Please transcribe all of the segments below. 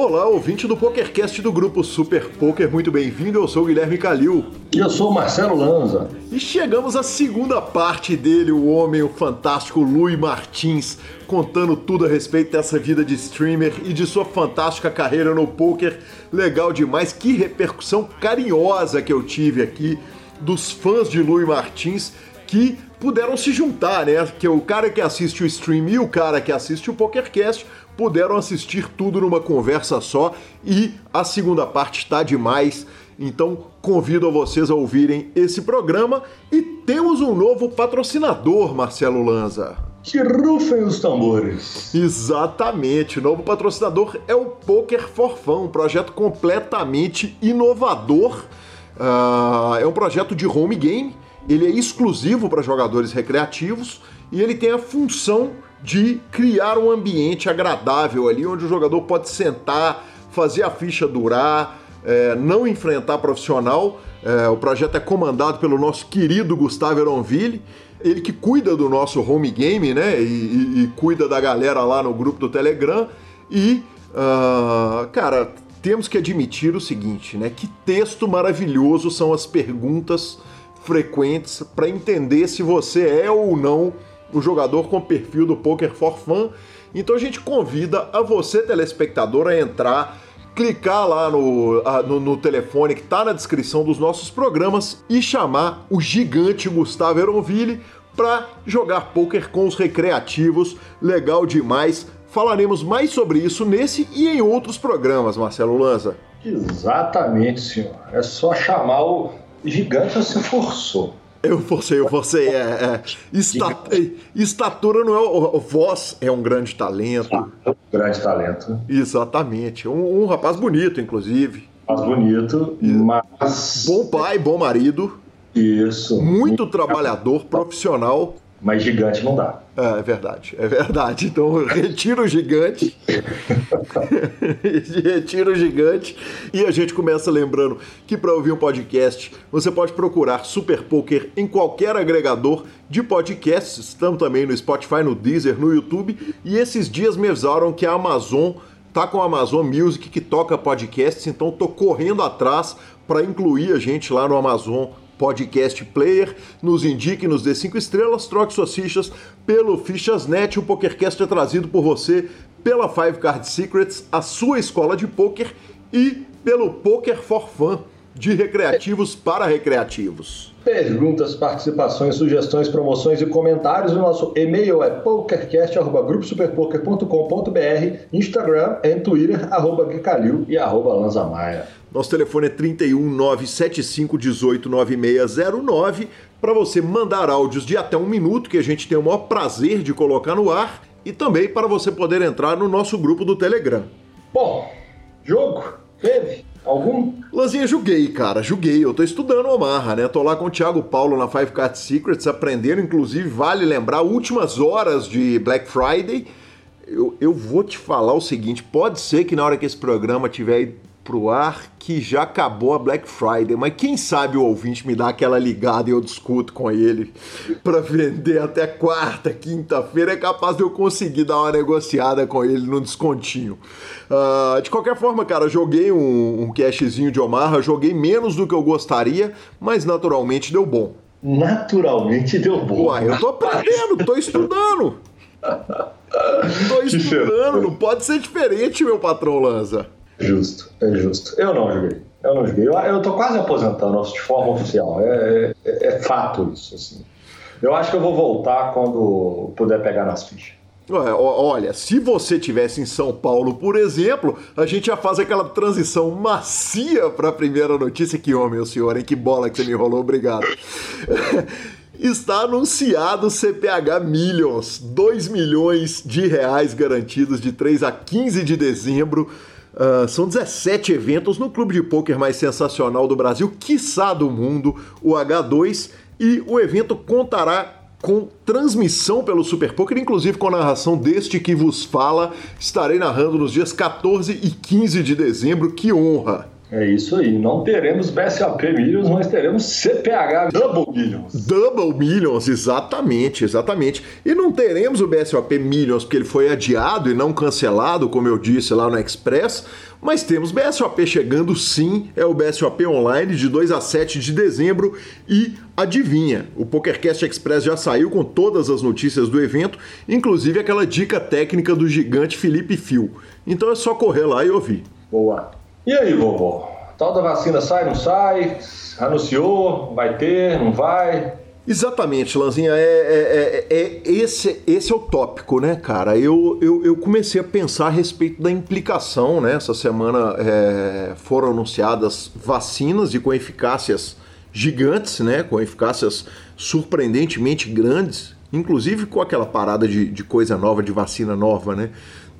Olá, ouvinte do PokerCast do grupo Super Poker, muito bem-vindo. Eu sou o Guilherme Calil. E eu sou o Marcelo Lanza. E chegamos à segunda parte dele, o homem, o fantástico Luiz Martins, contando tudo a respeito dessa vida de streamer e de sua fantástica carreira no poker. Legal demais, que repercussão carinhosa que eu tive aqui dos fãs de Luiz Martins que puderam se juntar, né? Que o cara que assiste o stream e o cara que assiste o PokerCast puderam assistir tudo numa conversa só e a segunda parte está demais. Então convido a vocês a ouvirem esse programa e temos um novo patrocinador, Marcelo Lanza. Que rufem os tambores. Exatamente, o novo patrocinador é o Poker for Fun, um projeto completamente inovador. Uh, é um projeto de home game, ele é exclusivo para jogadores recreativos e ele tem a função de criar um ambiente agradável ali, onde o jogador pode sentar, fazer a ficha durar, é, não enfrentar profissional. É, o projeto é comandado pelo nosso querido Gustavo Eronville, ele que cuida do nosso home game, né? E, e, e cuida da galera lá no grupo do Telegram. E, uh, cara, temos que admitir o seguinte, né? Que texto maravilhoso são as perguntas frequentes para entender se você é ou não o jogador com perfil do Poker for Fun. Então a gente convida a você, telespectador, a entrar, clicar lá no, no, no telefone que está na descrição dos nossos programas e chamar o gigante Gustavo Eronville para jogar poker com os recreativos. Legal demais. Falaremos mais sobre isso nesse e em outros programas, Marcelo Lanza. Exatamente, senhor. É só chamar o gigante, você forçou. Eu forcei, eu forcei. É, é. estatura não é. O, voz é um grande talento. Um grande talento. Exatamente. Um, um rapaz bonito, inclusive. Rapaz bonito, mas. Bom pai, bom marido. Isso. Muito trabalhador, profissional. Mas gigante não dá. É, é verdade, é verdade. Então retira o gigante. retira o gigante. E a gente começa lembrando que para ouvir um podcast, você pode procurar Super Poker em qualquer agregador de podcasts. Estamos também no Spotify, no Deezer, no YouTube. E esses dias me avisaram que a Amazon tá com a Amazon Music que toca podcasts, então tô correndo atrás para incluir a gente lá no Amazon Podcast Player, nos indique, nos dê 5 estrelas, troque suas fichas pelo Fichas.net. O PokerCast é trazido por você pela Five Card Secrets, a sua escola de poker, e pelo Poker for Fun, de recreativos para recreativos. Perguntas, participações, sugestões, promoções e comentários. O nosso e-mail é pokercast.gruposuperpoker.com.br, Instagram e Twitter, arroba e arroba Lanzamaia. Nosso telefone é 31 975 18 9609 para você mandar áudios de até um minuto que a gente tem o maior prazer de colocar no ar e também para você poder entrar no nosso grupo do Telegram. Bom, jogo teve algum? Lanzinha, joguei, cara, joguei. Eu tô estudando Omaha, né? Tô lá com o Thiago Paulo na Five Card Secrets, aprendendo, inclusive, vale lembrar, últimas horas de Black Friday. Eu, eu vou te falar o seguinte: pode ser que na hora que esse programa tiver pro ar que já acabou a Black Friday, mas quem sabe o ouvinte me dá aquela ligada e eu discuto com ele para vender até quarta, quinta-feira, é capaz de eu conseguir dar uma negociada com ele no descontinho. Uh, de qualquer forma, cara, joguei um, um cashzinho de Omaha, joguei menos do que eu gostaria, mas naturalmente deu bom. Naturalmente deu bom. Uai, eu tô aprendendo, tô estudando. Tô estudando, não pode ser diferente, meu patrão Lanza. Justo, é justo. Eu não joguei. Eu não joguei. Eu, eu tô quase aposentando de forma oficial. É, é, é, fato isso, assim. Eu acho que eu vou voltar quando puder pegar nas fichas. Olha, se você tivesse em São Paulo, por exemplo, a gente já faz aquela transição macia para a primeira notícia. Que homem, o senhor, hein? Que bola que você me enrolou, obrigado. Está anunciado o CPH Millions, 2 milhões de reais garantidos de 3 a 15 de dezembro Uh, são 17 eventos no clube de pôquer mais sensacional do Brasil, quiçá do mundo, o H2, e o evento contará com transmissão pelo Super Poker, inclusive com a narração deste que vos fala. Estarei narrando nos dias 14 e 15 de dezembro, que honra! É isso aí. Não teremos BSOP Millions, mas teremos CPH Double Millions. Double Millions, exatamente, exatamente. E não teremos o BSOP Millions porque ele foi adiado e não cancelado, como eu disse lá no Express, mas temos BSOP chegando sim, é o BSOP Online de 2 a 7 de dezembro e adivinha, o PokerCast Express já saiu com todas as notícias do evento, inclusive aquela dica técnica do gigante Felipe Fio. Então é só correr lá e ouvir. Boa. E aí, vovô? Tal da vacina sai, não sai? Anunciou? Vai ter? Não vai? Exatamente, Lanzinha. É, é, é, é, esse, esse é o tópico, né, cara? Eu, eu, eu, comecei a pensar a respeito da implicação, né? Essa semana é, foram anunciadas vacinas e com eficácias gigantes, né? Com eficácias surpreendentemente grandes, inclusive com aquela parada de, de coisa nova, de vacina nova, né?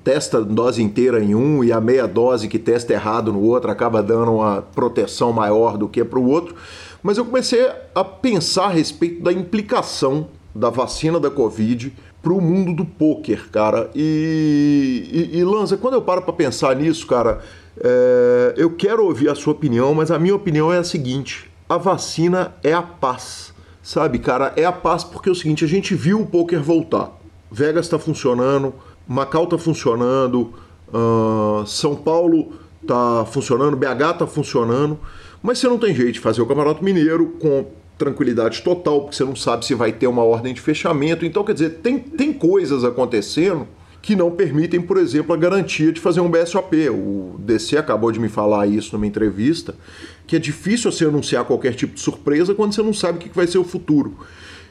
Testa dose inteira em um e a meia dose que testa errado no outro acaba dando uma proteção maior do que para o outro. Mas eu comecei a pensar a respeito da implicação da vacina da Covid para o mundo do poker, cara. E, e, e Lanza, quando eu paro para pensar nisso, cara, é, eu quero ouvir a sua opinião, mas a minha opinião é a seguinte: a vacina é a paz, sabe, cara? É a paz porque é o seguinte: a gente viu o poker voltar. Vegas está funcionando, Macau está funcionando, uh, São Paulo está funcionando, BH está funcionando, mas você não tem jeito de fazer o Campeonato Mineiro com tranquilidade total, porque você não sabe se vai ter uma ordem de fechamento. Então, quer dizer, tem, tem coisas acontecendo que não permitem, por exemplo, a garantia de fazer um BSOP. O DC acabou de me falar isso numa entrevista, que é difícil você anunciar qualquer tipo de surpresa quando você não sabe o que vai ser o futuro.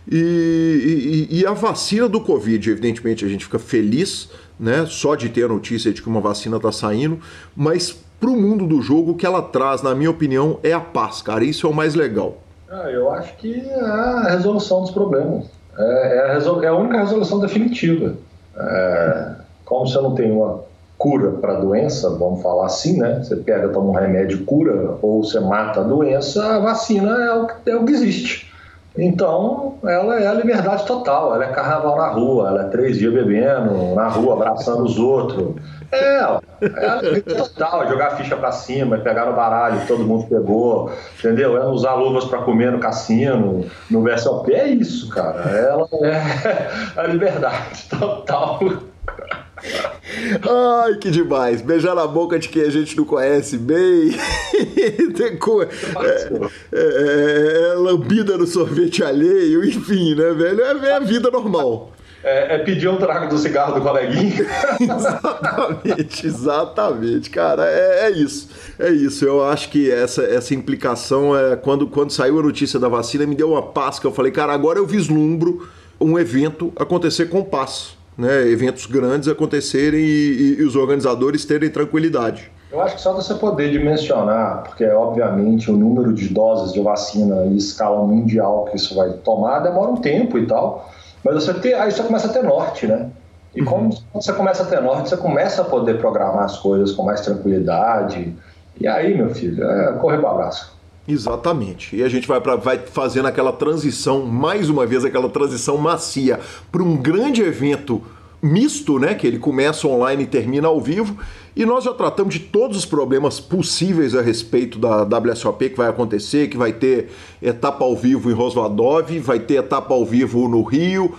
E, e, e, a vacina do Covid, evidentemente, a gente fica feliz né, só de ter a notícia de que uma vacina está saindo, mas para o mundo do jogo, o que ela traz, na minha opinião, é a paz, cara. Isso é o mais legal. Ah, eu acho que é a resolução dos problemas. É, é, a, resol... é a, única resolução definitiva. É... Como você não tem uma cura para a doença, vamos falar assim, né? Você pega, toma um remédio, cura, ou você mata a doença, a vacina é o, é o que existe. Então, ela é a liberdade total, ela é carnaval na rua, ela é três dias bebendo na rua, abraçando os outros. É, é a liberdade total, jogar a ficha para cima, pegar no baralho todo mundo pegou, entendeu? É usar luvas para comer no cassino, no VSLP, é isso, cara. Ela é a liberdade total. Ai, que demais. Beijar na boca de quem a gente não conhece bem. é, é, é, é, lambida no sorvete alheio, enfim, né, velho? É, é a vida normal. É, é, pedir um trago do cigarro do coleguinha. exatamente, exatamente. Cara, é, é, isso. É isso. Eu acho que essa, essa implicação, é, quando, quando saiu a notícia da vacina, me deu uma paz que eu falei, cara, agora eu vislumbro um evento acontecer com paz né, eventos grandes acontecerem e, e, os organizadores terem tranquilidade. Eu acho que só você poder dimensionar, porque obviamente o número de doses de vacina em escala mundial que isso vai tomar demora um tempo e tal, mas você ter, aí você começa a ter norte, né? E como uhum. você começa a ter norte, você começa a poder programar as coisas com mais tranquilidade. E aí, meu filho, é correr para abraço. Exatamente. E a gente vai, pra, vai fazendo aquela transição, mais uma vez, aquela transição macia para um grande evento misto, né? Que ele começa online e termina ao vivo. E nós já tratamos de todos os problemas possíveis a respeito da WSOP que vai acontecer, que vai ter etapa ao vivo em Rosvadov, vai ter etapa ao vivo no Rio,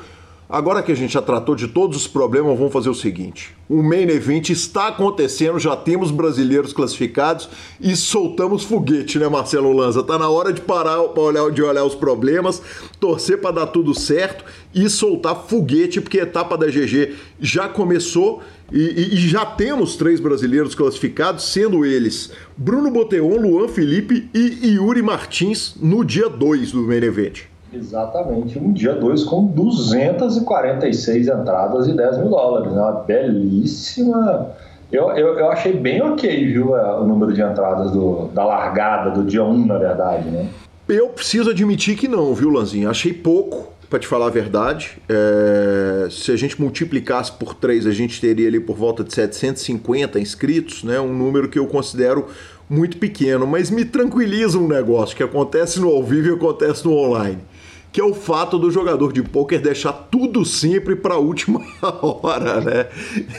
Agora que a gente já tratou de todos os problemas, vamos fazer o seguinte: o main event está acontecendo, já temos brasileiros classificados e soltamos foguete, né, Marcelo Lanza? Tá na hora de parar para olhar, de olhar os problemas, torcer para dar tudo certo e soltar foguete, porque a etapa da GG já começou e, e, e, já temos três brasileiros classificados, sendo eles Bruno Boteon, Luan Felipe e Yuri Martins no dia 2 do main event. Exatamente, um dia dois com 246 entradas e 10 mil dólares. Né? Uma belíssima. Eu, eu, eu achei bem ok, viu, é, o número de entradas do, da largada do dia 1, um, na verdade, né? Eu preciso admitir que não, viu, Lanzinho? Achei pouco, para te falar a verdade. É... Se a gente multiplicasse por 3, a gente teria ali por volta de 750 inscritos, né? Um número que eu considero muito pequeno, mas me tranquiliza um negócio que acontece no ao vivo e acontece no online que é o fato do jogador de pôquer deixar tudo sempre para a última hora, né?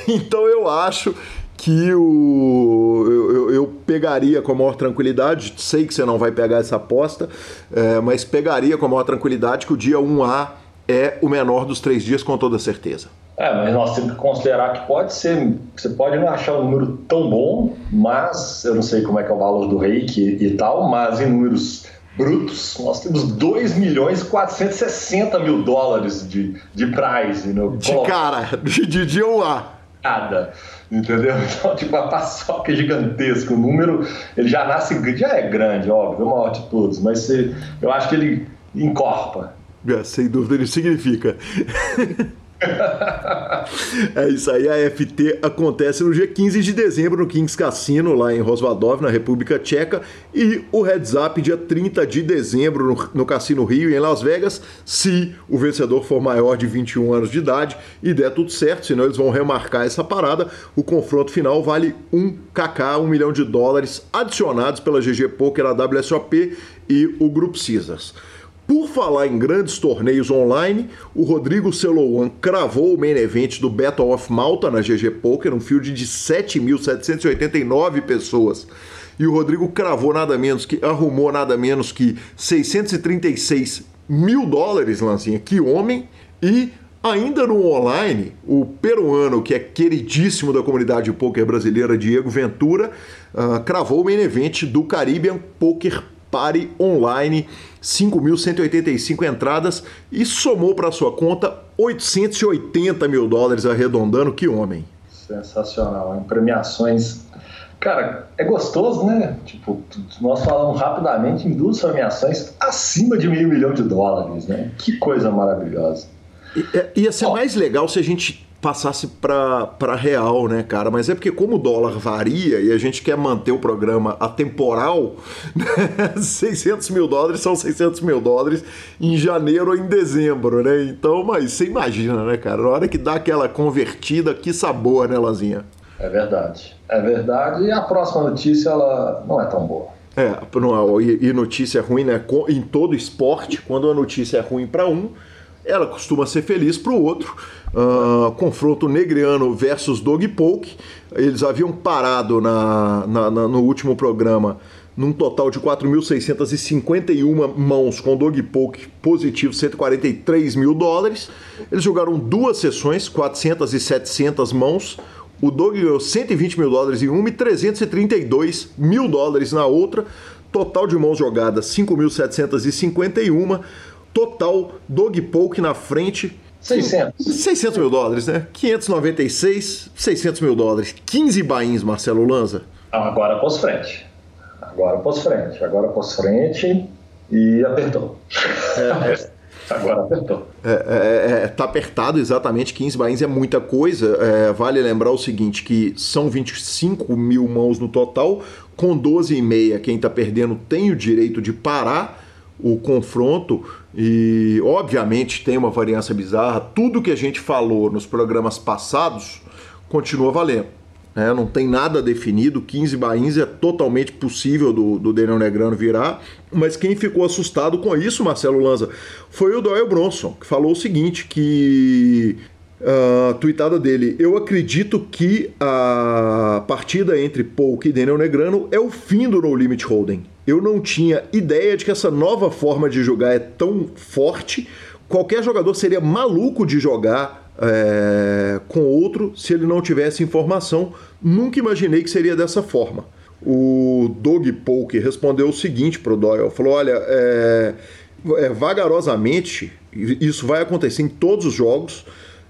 Então eu acho que o eu, eu, pegaria com a maior tranquilidade, sei que você não vai pegar essa aposta, é, mas pegaria com a maior tranquilidade que o dia 1A é o menor dos três dias com toda certeza. É, mas nós temos que considerar que pode ser, você pode não achar um número tão bom, mas eu não sei como é que é o valor do reiki e tal, mas em números brutos, nós temos 2 milhões e 460 mil dólares de, de prize. No, de cara, de, de dia 1A. Nada. Entendeu? Então, tipo, a paçoca é gigantesca. O número, ele já nasce, já é grande, óbvio, é o maior de todos, mas você, eu acho que ele encorpa. É, sem dúvida, ele significa. é isso aí, a FT acontece no dia 15 de dezembro no Kings Cassino, lá em Rosvadov, na República Tcheca, e o Heads Up dia 30 de dezembro no, no Cassino Rio, em Las Vegas, se o vencedor for maior de 21 anos de idade e der tudo certo, senão eles vão remarcar essa parada. O confronto final vale 1 kk, 1 milhão de dólares adicionados pela GG Poker, a WSOP e o Grupo Caesars. Por falar em grandes torneios online, o Rodrigo Celouan cravou o main event do Battle of Malta na GG Poker, um field de 7.789 pessoas. E o Rodrigo cravou nada menos que, arrumou nada menos que 636 mil dólares, Lancinha, que homem, e Ainda no online, o peruano, que é queridíssimo da comunidade poker brasileira, Diego Ventura, uh, cravou o main event do Caribbean Poker Party Online, 5.185 entradas e somou para sua conta 880 mil dólares arredondando. Que homem! Sensacional, em premiações. Cara, é gostoso, né? Tipo, nós falamos rapidamente em duas premiações acima de meio milhão de dólares, né? Que coisa maravilhosa. I, ia ser oh. mais legal se a gente passasse para real, né, cara? Mas é porque como o dólar varia e a gente quer manter o programa atemporal, né? 600 mil dólares são 600 mil dólares em janeiro ou em dezembro, né? Então, mas você imagina, né, cara? Na hora que dá aquela convertida, que sabor, né, Lazinha? É verdade. É verdade. E a próxima notícia, ela não é tão boa. É, não, e notícia ruim, né? Em todo esporte, quando a notícia é ruim para um, ela costuma ser feliz para o outro. Uh, confronto Negriano versus Dog Poke. Eles haviam parado na, na, na, no último programa num total de 4.651 mãos com Dog Poke positivo, 143 mil dólares. Eles jogaram duas sessões, 400 e 700 mãos. O Dog ganhou 120 mil dólares em uma e 332 mil dólares na outra. Total de mãos jogadas, 5.751. Total, Dog Poke na frente 600. 600 mil dólares, né? 596, 600 mil dólares. 15 bains, Marcelo Lanza. agora pôs frente. Agora pôs frente. Agora pôs frente e apertou. É. Agora apertou. É, é, é, tá apertado, exatamente. 15 bains é muita coisa. É, vale lembrar o seguinte: que são 25 mil mãos no total. Com 12,5, quem tá perdendo tem o direito de parar o confronto e obviamente tem uma variância bizarra. Tudo que a gente falou nos programas passados continua valendo. Né? Não tem nada definido. 15 bains é totalmente possível do, do Daniel Negrano virar. Mas quem ficou assustado com isso, Marcelo Lanza, foi o Doyle Bronson, que falou o seguinte: que a uh, dele. Eu acredito que a partida entre Polk e Daniel Negrano é o fim do No Limit Holding. Eu não tinha ideia de que essa nova forma de jogar é tão forte. Qualquer jogador seria maluco de jogar é, com outro se ele não tivesse informação. Nunca imaginei que seria dessa forma. O Doug Polk respondeu o seguinte para o Doyle: falou, olha, é, é, vagarosamente, isso vai acontecer em todos os jogos,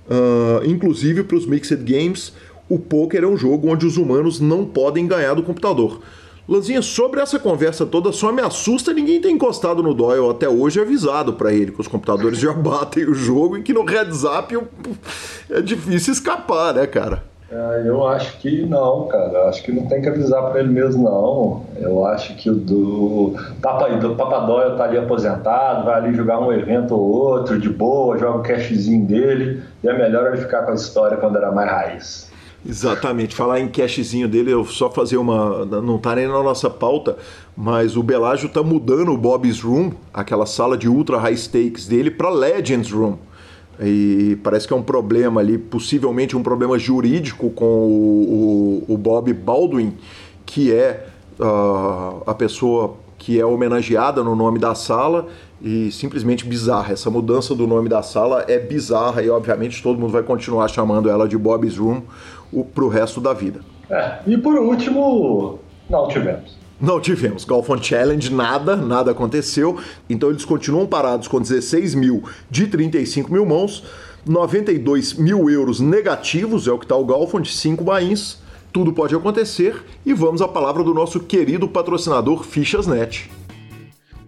uh, inclusive para os Mixed Games. O poker é um jogo onde os humanos não podem ganhar do computador. Lanzinha, sobre essa conversa toda, só me assusta ninguém ter encostado no Doyle até hoje avisado para ele que os computadores já batem o jogo e que no up é difícil escapar, né, cara? É, eu acho que não, cara. Acho que não tem que avisar para ele mesmo, não. Eu acho que o do Papa, do Papadóia tá ali aposentado, vai ali jogar um evento ou outro de boa, joga o cashzinho dele, e é melhor ele ficar com a história quando era mais raiz. Exatamente. Falar em cashzinho dele, eu só fazer uma. Não tá nem na nossa pauta, mas o Belágio tá mudando o Bob's Room, aquela sala de ultra high stakes dele, para Legends Room. E parece que é um problema ali, possivelmente um problema jurídico com o, o, o Bob Baldwin, que é uh, a pessoa que é homenageada no nome da sala e simplesmente bizarra. Essa mudança do nome da sala é bizarra e, obviamente, todo mundo vai continuar chamando ela de Bob's Room para o resto da vida. É, e por último, não tivemos. Não tivemos. Golf on Challenge, nada, nada aconteceu. Então eles continuam parados com 16 mil de 35 mil mãos, 92 mil euros negativos, é o que está o Golf on, de 5 bains. Tudo pode acontecer e vamos à palavra do nosso querido patrocinador Fichasnet.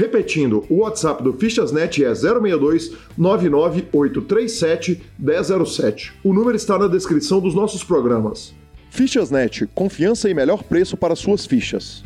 Repetindo, o WhatsApp do Fichasnet é 062 99837 1007. O número está na descrição dos nossos programas. Fichasnet, confiança e melhor preço para suas fichas.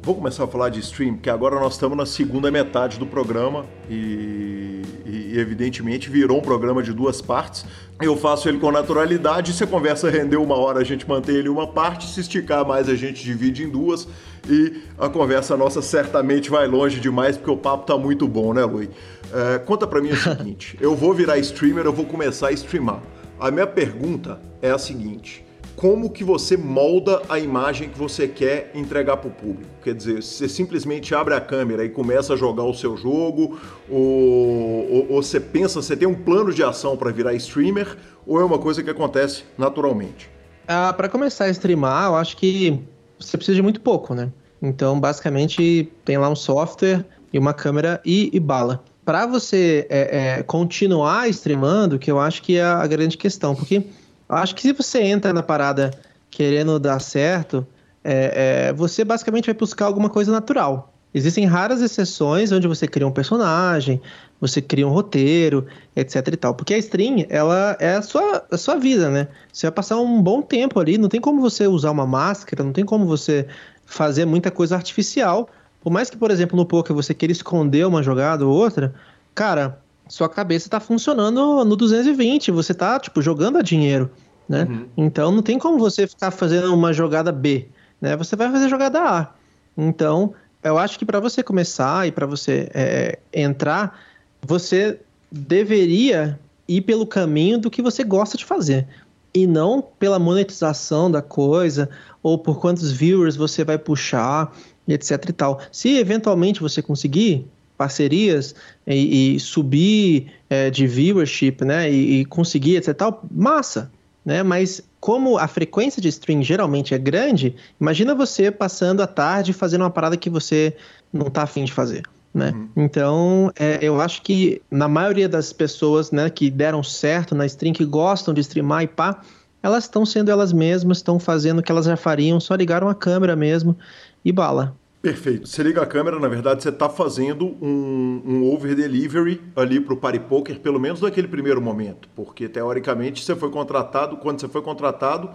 Vou começar a falar de stream, porque agora nós estamos na segunda metade do programa e, e, evidentemente virou um programa de duas partes. Eu faço ele com naturalidade, se a conversa render uma hora a gente mantém ele uma parte, se esticar mais a gente divide em duas e a conversa nossa certamente vai longe demais porque o papo tá muito bom, né, Lui? É, conta pra mim o seguinte, eu vou virar streamer, eu vou começar a streamar. A minha pergunta é a seguinte como que você molda a imagem que você quer entregar para o público. Quer dizer, você simplesmente abre a câmera e começa a jogar o seu jogo, ou, ou, ou você pensa, você tem um plano de ação para virar streamer, ou é uma coisa que acontece naturalmente? Ah, para começar a streamar, eu acho que você precisa de muito pouco, né? Então, basicamente, tem lá um software e uma câmera e, e bala. Para você é, é, continuar streamando, que eu acho que é a grande questão, porque Acho que se você entra na parada querendo dar certo, é, é, você basicamente vai buscar alguma coisa natural. Existem raras exceções onde você cria um personagem, você cria um roteiro, etc e tal. Porque a stream, ela é a sua, a sua vida, né? Você vai passar um bom tempo ali, não tem como você usar uma máscara, não tem como você fazer muita coisa artificial. Por mais que, por exemplo, no poker você queira esconder uma jogada ou outra, cara, sua cabeça está funcionando no 220, você está tipo jogando a dinheiro, né? Uhum. Então não tem como você ficar fazendo uma jogada B, né? Você vai fazer jogada A. Então, eu acho que para você começar e para você é, entrar, você deveria ir pelo caminho do que você gosta de fazer e não pela monetização da coisa ou por quantos viewers você vai puxar, etc e tal. Se eventualmente você conseguir, parcerias e, e subir é, de viewership, né, e, e, conseguir etc tal, massa, né, mas como a frequência de stream geralmente é grande, imagina você passando a tarde fazendo uma parada que você não tá afim de fazer. Né? Uhum. Então, é, eu acho que na maioria das pessoas né, que deram certo na stream, que gostam de streamar e pá, elas estão sendo elas mesmas, estão fazendo o que elas já fariam, só ligaram a câmera mesmo e bala. Perfeito. Você liga a câmera, na verdade, você está fazendo um, um over-delivery ali para o Party Poker, pelo menos naquele primeiro momento. Porque, teoricamente, você foi contratado, quando você foi contratado,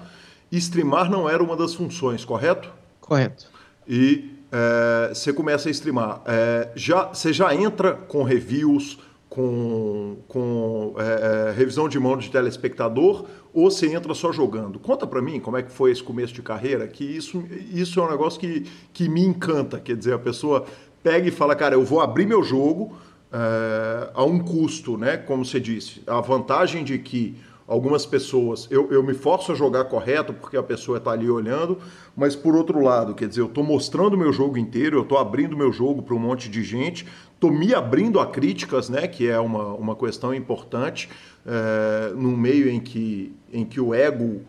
streamar não era uma das funções, correto? Correto. E é, você começa a streamar. É, já, você já entra com reviews, com, com é, é, revisão de mão de telespectador ou você entra só jogando? Conta para mim como é que foi esse começo de carreira, que isso, isso é um negócio que, que me encanta. Quer dizer, a pessoa pega e fala, cara, eu vou abrir meu jogo é, a um custo, né? Como você disse. A vantagem de que algumas pessoas, eu, eu me forço a jogar correto porque a pessoa está ali olhando, mas por outro lado, quer dizer, eu estou mostrando meu jogo inteiro, eu estou abrindo meu jogo para um monte de gente, estou me abrindo a críticas, né, que é uma, uma questão importante, é, num meio em que, em que o ego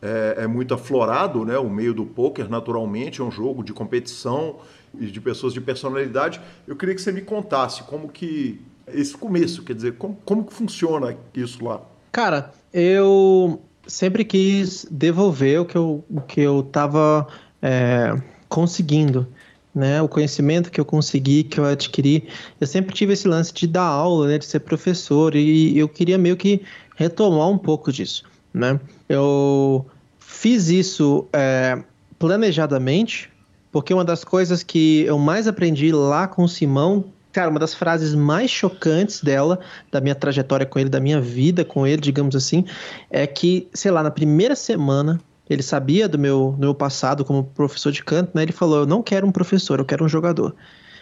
é, é, muito aflorado, né, o meio do poker, naturalmente, é um jogo de competição e de pessoas de personalidade. Eu queria que você me contasse como que, esse começo, quer dizer, como, como que funciona isso lá? Cara, eu sempre quis devolver o que eu, o que eu tava é, conseguindo né, o conhecimento que eu consegui, que eu adquiri. Eu sempre tive esse lance de dar aula, né, de ser professor, e eu queria meio que retomar um pouco disso. né? Eu fiz isso é, planejadamente, porque uma das coisas que eu mais aprendi lá com o Simão, cara, uma das frases mais chocantes dela, da minha trajetória com ele, da minha vida com ele, digamos assim, é que, sei lá, na primeira semana ele sabia do meu, do meu passado como professor de canto, né? Ele falou: Eu não quero um professor, eu quero um jogador.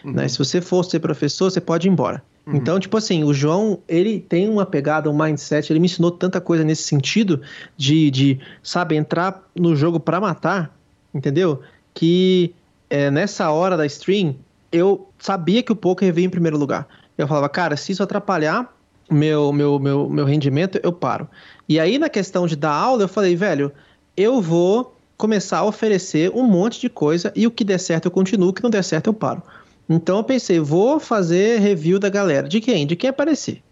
Uhum. Né? Se você for ser professor, você pode ir embora. Uhum. Então, tipo assim, o João, ele tem uma pegada, um mindset, ele me ensinou tanta coisa nesse sentido de, de sabe, entrar no jogo para matar, entendeu? Que é, nessa hora da stream, eu sabia que o poker veio em primeiro lugar. Eu falava, cara, se isso atrapalhar meu, meu, meu, meu rendimento, eu paro. E aí, na questão de dar aula, eu falei, velho, eu vou começar a oferecer um monte de coisa e o que der certo eu continuo, o que não der certo eu paro. Então eu pensei, vou fazer review da galera. De quem? De quem aparecer.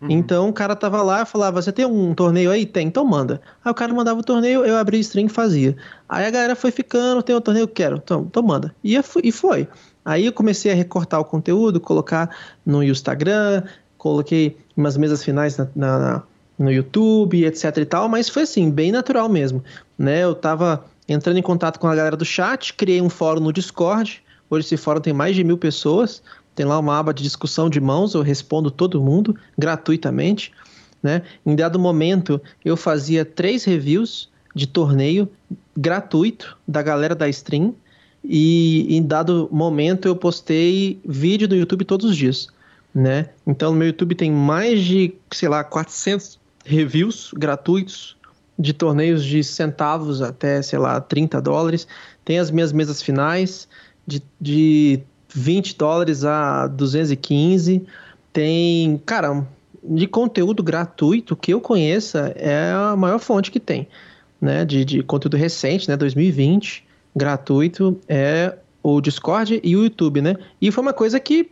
Uhum. Então o cara tava lá e falava: Você tem um torneio aí? Tem, então manda. Aí o cara mandava o torneio, eu abri stream e fazia. Aí a galera foi ficando: Tem um torneio que quero? Então, então manda. E, e foi. Aí eu comecei a recortar o conteúdo, colocar no Instagram, coloquei umas mesas finais na, na, na, no YouTube, etc e tal, mas foi assim, bem natural mesmo. Né? Eu tava entrando em contato com a galera do chat, criei um fórum no Discord, Hoje esse fórum tem mais de mil pessoas. Tem lá uma aba de discussão de mãos, eu respondo todo mundo gratuitamente. Né? Em dado momento, eu fazia três reviews de torneio gratuito da galera da stream. E em dado momento eu postei vídeo no YouTube todos os dias, né? Então no meu YouTube tem mais de, sei lá, 400 reviews gratuitos de torneios de centavos até, sei lá, 30 dólares. Tem as minhas mesas finais, de, de 20 dólares a 215. Tem, cara, de conteúdo gratuito que eu conheça é a maior fonte que tem, né? De, de conteúdo recente, né? 2020, gratuito, é o Discord e o YouTube, né? E foi uma coisa que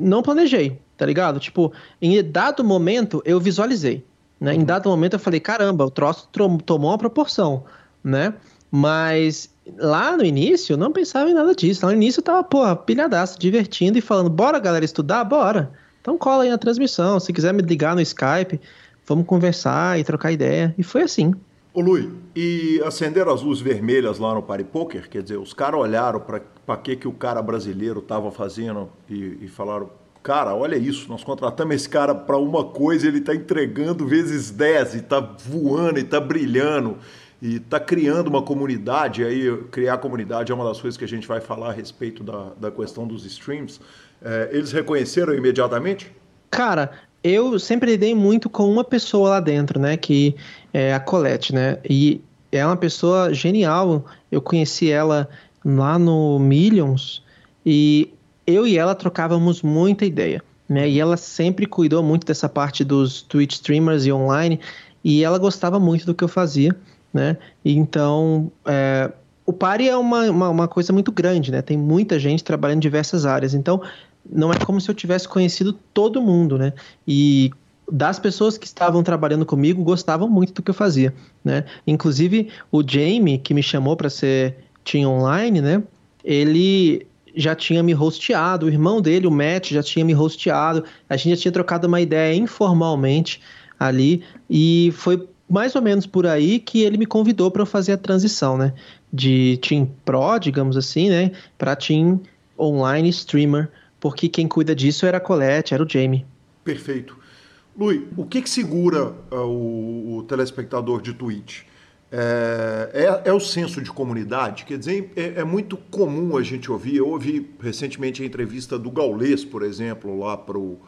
não planejei, tá ligado? Tipo, em dado momento eu visualizei, né? Em uhum. dado momento eu falei, caramba, o troço tomou uma proporção, né? Mas lá no início, eu não pensava em nada disso. Lá no início eu tava, pô, pilhadaço, divertindo e falando, bora galera estudar? Bora. Então cola aí na transmissão. Se quiser me ligar no Skype, vamos conversar e trocar ideia. E foi assim. Ô Lui, e acenderam as luzes vermelhas lá no Party Poker? Quer dizer, os caras olharam para que, que o cara brasileiro tava fazendo e, e falaram, cara, olha isso, nós contratamos esse cara para uma coisa, ele está entregando vezes 10 e está voando e está brilhando e está criando uma comunidade. Aí, criar comunidade é uma das coisas que a gente vai falar a respeito da, da questão dos streams. É, eles reconheceram imediatamente? Cara, eu sempre lidei muito com uma pessoa lá dentro, né? Que é a Colette, né? E é uma pessoa genial. Eu conheci ela lá no Millions e eu e ela trocávamos muita ideia. Né? E ela sempre cuidou muito dessa parte dos Twitch streamers e online. E ela gostava muito do que eu fazia né? Então, é, o Pari é uma, uma, uma, coisa muito grande, né? Tem muita gente trabalhando em diversas áreas. Então, não é como se eu tivesse conhecido todo mundo, né? E das pessoas que estavam trabalhando comigo gostavam muito do que eu fazia, né? Inclusive, o Jamie, que me chamou para ser Team Online, né? Ele já tinha me hosteado, o irmão dele, o Matt, já tinha me hosteado, a gente já tinha trocado uma ideia informalmente ali, e foi mais ou menos por aí que ele me convidou para fazer a transição, né? De Team Pro, digamos assim, né? Para Team Online Streamer, porque quem cuida disso era a Colette, era o Jamie. Perfeito. Lui, o que, que segura uh, o, o, telespectador de Twitch? É, é, é, o senso de comunidade? Quer dizer, é, é, muito comum a gente ouvir. Eu ouvi recentemente a entrevista do Gaulês, por exemplo, lá para o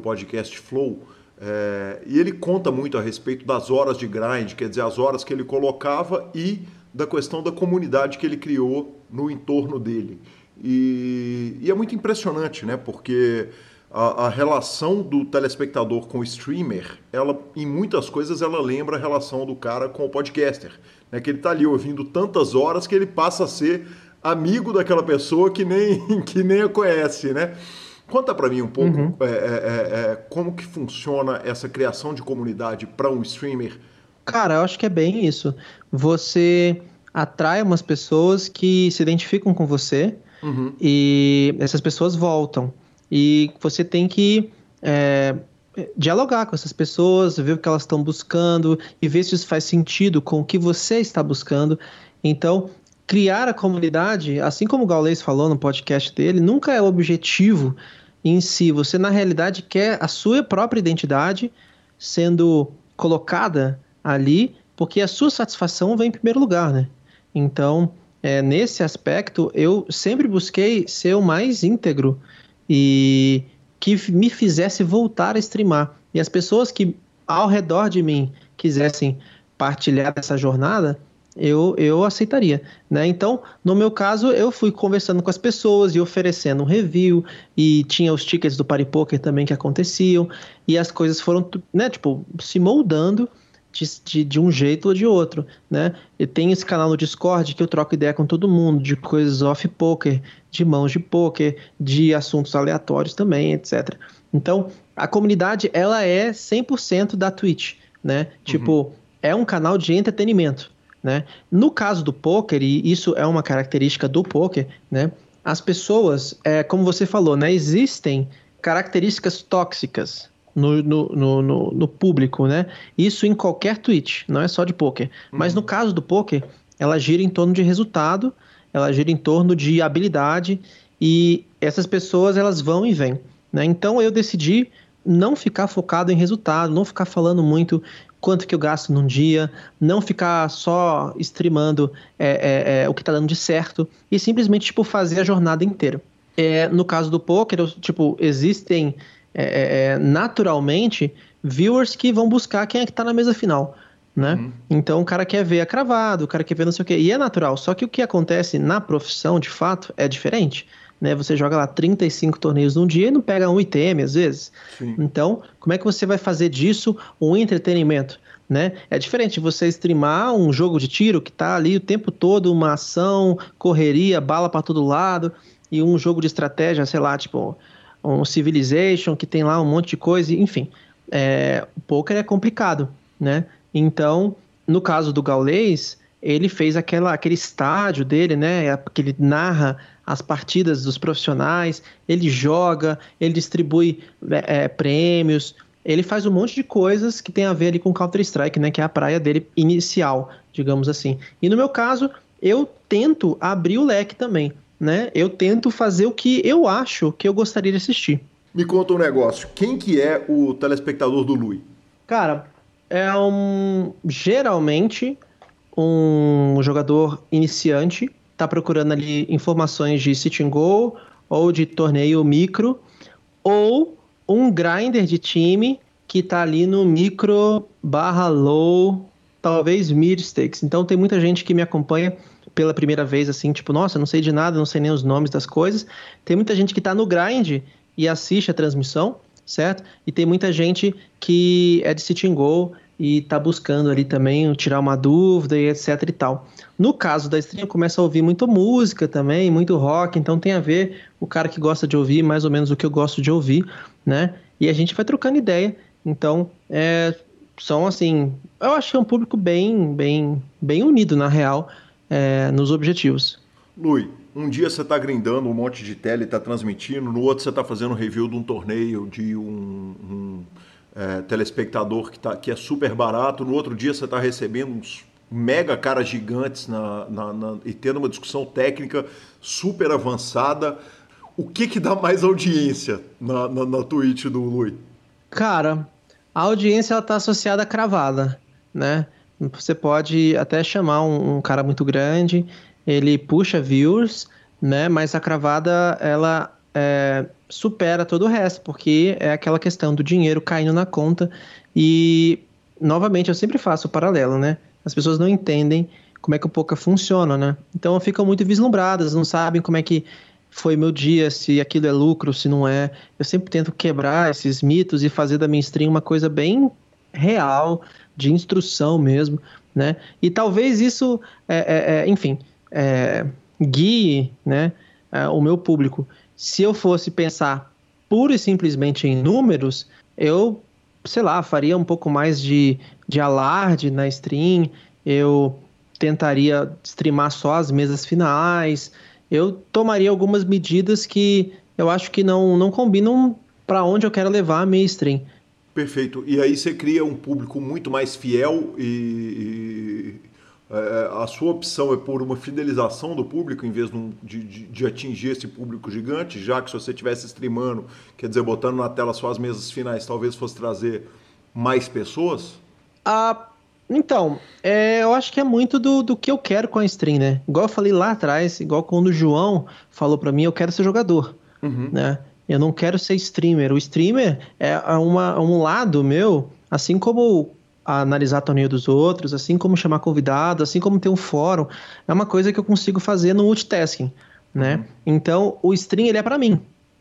podcast Flow é, e ele conta muito a respeito das horas de grind, quer dizer, as horas que ele colocava e da questão da comunidade que ele criou no entorno dele. E, e é muito impressionante, né? Porque a, a, relação do telespectador com o streamer, ela, em muitas coisas, ela lembra a relação do cara com o podcaster. Né? Que ele está ali ouvindo tantas horas que ele passa a ser amigo daquela pessoa que nem, que nem a conhece, né? Conta para mim um pouco uhum. é, é, é, é, como que funciona essa criação de comunidade para um streamer. Cara, eu acho que é bem isso. Você atrai umas pessoas que se identificam com você uhum. e essas pessoas voltam. E você tem que é, dialogar com essas pessoas, ver o que elas estão buscando e ver se isso faz sentido com o que você está buscando. Então, criar a comunidade, assim como o Gaules falou no podcast dele, nunca é o objetivo em si. Você, na realidade, quer a sua própria identidade sendo colocada ali, porque a sua satisfação vem em primeiro lugar, né? Então, é, nesse aspecto, eu sempre busquei ser o mais íntegro e que me fizesse voltar a streamar. E as pessoas que ao redor de mim quisessem partilhar dessa jornada, eu, eu aceitaria, né? Então, no meu caso, eu fui conversando com as pessoas e oferecendo um review e tinha os tickets do Party Poker também que aconteciam e as coisas foram, né, tipo, se moldando de, de, um jeito ou de outro, né? E tem esse canal no Discord que eu troco ideia com todo mundo, de coisas off-poker, de mãos de poker, de assuntos aleatórios também, etc. Então, a comunidade, ela é 100% da Twitch, né? Uhum. Tipo, é um canal de entretenimento, né? No caso do poker, e isso é uma característica do poker, né? As pessoas, é, como você falou, né? Existem características tóxicas no, no, no, no, público, né? Isso em qualquer tweet, não é só de poker. Uhum. Mas no caso do poker, ela gira em torno de resultado, ela gira em torno de habilidade e essas pessoas elas vão e vêm. Né? Então eu decidi não ficar focado em resultado, não ficar falando muito quanto que eu gasto num dia, não ficar só streamando é, é, é, o que está dando de certo e simplesmente tipo fazer a jornada inteira. É, no caso do poker, eu, tipo existem é, é, é, naturalmente viewers que vão buscar quem é que tá na mesa final. Né? Uhum. Então o cara quer ver a cravado, o cara quer ver não sei o quê. E é natural. Só que o que acontece na profissão, de fato, é diferente. Né? Você joga lá 35 torneios num dia e não pega um ITM às vezes. Sim. Então, como é que você vai fazer disso um entretenimento? Né? É diferente você streamar um jogo de tiro que tá ali o tempo todo, uma ação, correria, bala para todo lado, e um jogo de estratégia, sei lá, tipo, um Civilization, que tem lá um monte de coisa, enfim. É, o poker é complicado, né? Então, no caso do Gaulês, ele fez aquela, aquele estádio dele, né? Que ele narra as partidas dos profissionais, ele joga, ele distribui é, é, prêmios, ele faz um monte de coisas que tem a ver ali com Counter-Strike, né? Que é a praia dele inicial, digamos assim. E no meu caso, eu tento abrir o leque também né? Eu tento fazer o que eu acho que eu gostaria de assistir. Me conta um negócio. Quem que é o telespectador do Lui? Cara, é um geralmente um jogador iniciante, tá procurando ali informações de sit and go ou de torneio micro ou um grinder de time que tá ali no micro barra low, talvez mid stakes. Então tem muita gente que me acompanha pela primeira vez, assim, tipo, nossa, não sei de nada, não sei nem os nomes das coisas. Tem muita gente que está no grind e assiste a transmissão, certo? E tem muita gente que é de sitting goal e está buscando ali também tirar uma dúvida e etc e tal. No caso da stream, começa a ouvir muito música também, muito rock, então tem a ver o cara que gosta de ouvir mais ou menos o que eu gosto de ouvir, né? E a gente vai trocando ideia. Então, é, são assim, eu acho que é um público bem, bem, bem unido na real é, nos objetivos. Lui, um dia você está grindando um monte de tela e está transmitindo, no outro você está fazendo um review de um torneio de um, um é, telespectador que, tá, que é super barato, no outro dia você está recebendo uns mega caras gigantes na, na, na, e tendo uma discussão técnica super avançada. O que que dá mais audiência na, na, na Twitch do Lui? Cara, a audiência está associada à cravada, né? Você pode até chamar um, um cara muito grande, ele puxa views, né? Mas a cravada ela é, supera todo o resto, porque é aquela questão do dinheiro caindo na conta. E novamente eu sempre faço o paralelo, né? As pessoas não entendem como é que o poker funciona, né? Então ficam muito vislumbradas, não sabem como é que foi meu dia, se aquilo é lucro, se não é. Eu sempre tento quebrar esses mitos e fazer da minha stream uma coisa bem real, de instrução mesmo, né? E talvez isso, é, é, é enfim, é, guie né, é, o meu público. Se eu fosse pensar pura e simplesmente em números, eu, sei lá, faria um pouco mais de, de alarde na stream, eu tentaria streamar só as mesas finais, eu tomaria algumas medidas que eu acho que não, não combinam para onde eu quero levar a minha stream. Perfeito. E aí você cria um público muito mais fiel e, e é, a sua opção é por uma fidelização do público em vez de, de, de, atingir esse público gigante, já que se você estivesse streamando, quer dizer, botando na tela só as mesas finais, talvez fosse trazer mais pessoas? Ah, então, é, eu acho que é muito do, do que eu quero com a stream, né? Igual eu falei lá atrás, igual quando o João falou para mim, eu quero ser jogador, uhum. né? Eu não quero ser streamer. O streamer é uma, um lado meu, assim como analisar torneio dos outros, assim como chamar convidado, assim como ter um fórum, é uma coisa que eu consigo fazer no multitasking, né? Uhum. Então, o stream ele é para mim.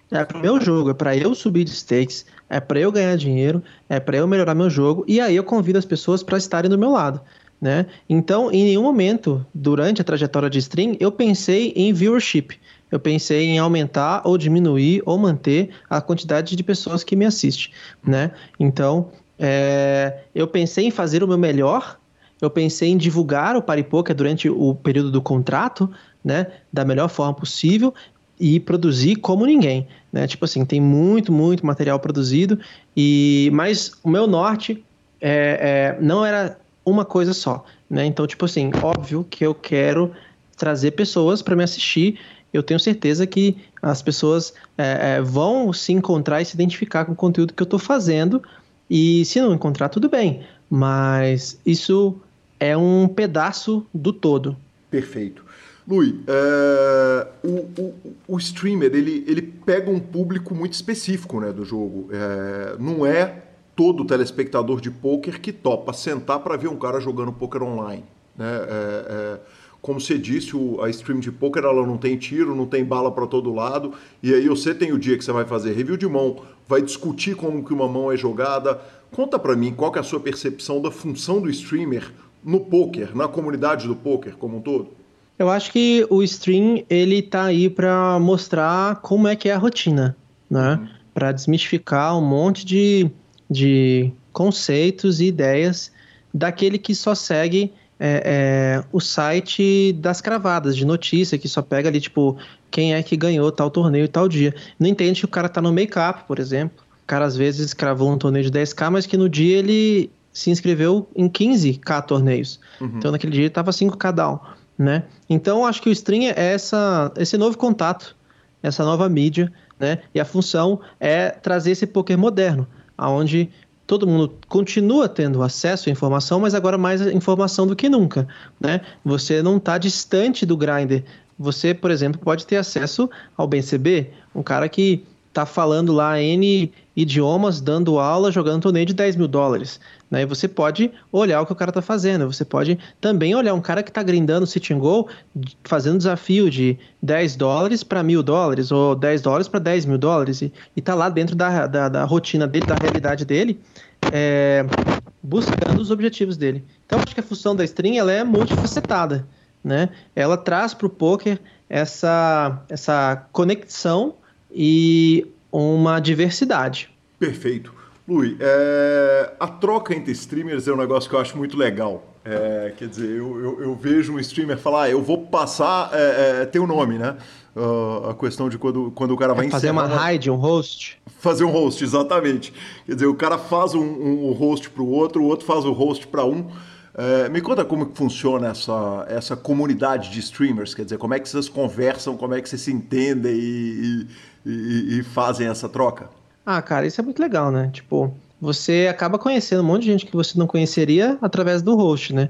É pro meu jogo, é para eu subir de stakes, é para eu ganhar dinheiro, é para eu melhorar meu jogo e aí eu convido as pessoas para estarem do meu lado, né? Então, em nenhum momento durante a trajetória de stream eu pensei em viewership. Eu pensei em aumentar ou diminuir ou manter a quantidade de pessoas que me assistem, né? Então, é, eu pensei em fazer o meu melhor, eu pensei em divulgar o Paripoca durante o período do contrato, né, da melhor forma possível e produzir como ninguém, né? Tipo assim, tem muito, muito material produzido e mas o meu norte é, é, não era uma coisa só, né? Então, tipo assim, óbvio que eu quero trazer pessoas para me assistir. Eu tenho certeza que as pessoas é, é, vão se encontrar e se identificar com o conteúdo que eu estou fazendo. E se não encontrar, tudo bem. Mas isso é um pedaço do todo. Perfeito. Lui, é, o, o, o, streamer ele, ele pega um público muito específico né, do jogo. É, não é todo telespectador de poker que topa sentar para ver um cara jogando poker online. Né? É, como você disse, o, a stream de poker ela não tem tiro, não tem bala para todo lado. E aí você tem o dia que você vai fazer review de mão, vai discutir como que uma mão é jogada. Conta para mim qual é a sua percepção da função do streamer no poker, na comunidade do poker como um todo. Eu acho que o stream ele tá aí para mostrar como é que é a rotina, né? Uhum. Para desmistificar um monte de, de conceitos e ideias daquele que só segue é, é, o site das cravadas de notícia, que só pega ali, tipo, quem é que ganhou tal torneio e tal dia. Não entende que o cara tá no make-up, por exemplo. O cara às vezes cravou um torneio de 10k, mas que no dia ele se inscreveu em 15k torneios. Uhum. Então naquele dia ele tava 5k down né? Então acho que o stream é essa, esse novo contato, essa nova mídia, né? E a função é trazer esse poker moderno, aonde todo mundo continua tendo acesso à informação, mas agora mais informação do que nunca, né? Você não está distante do grinder. Você, por exemplo, pode ter acesso ao BCB, um cara que está falando lá N idiomas, dando aula, jogando torneio de 10 mil dólares. Né? E você pode olhar o que o cara está fazendo. Você pode também olhar um cara que está grindando sit and go, fazendo desafio de 10 dólares para mil dólares, ou 10 dólares para 10 mil dólares, e, está lá dentro da, da, da, rotina dele, da realidade dele, é, buscando os objetivos dele. Então, acho que a função da stream ela é multifacetada. Né? Ela traz para o poker essa, essa conexão e uma diversidade. Perfeito. Lui, é, a troca entre streamers é um negócio que eu acho muito legal. É, quer dizer, eu, eu, eu, vejo um streamer falar, ah, eu vou passar, é, é, tem o nome, né? Uh, a questão de quando, quando o cara vai é fazer uma raid, um host? Fazer um host, exatamente. Quer dizer, o cara faz um, um host para o outro, o outro faz o host para um. É, me conta como que funciona essa, essa comunidade de streamers, quer dizer, como é que vocês conversam, como é que vocês se entendem e, e, e fazem essa troca? Ah, cara, isso é muito legal, né? Tipo, você acaba conhecendo um monte de gente que você não conheceria através do host, né?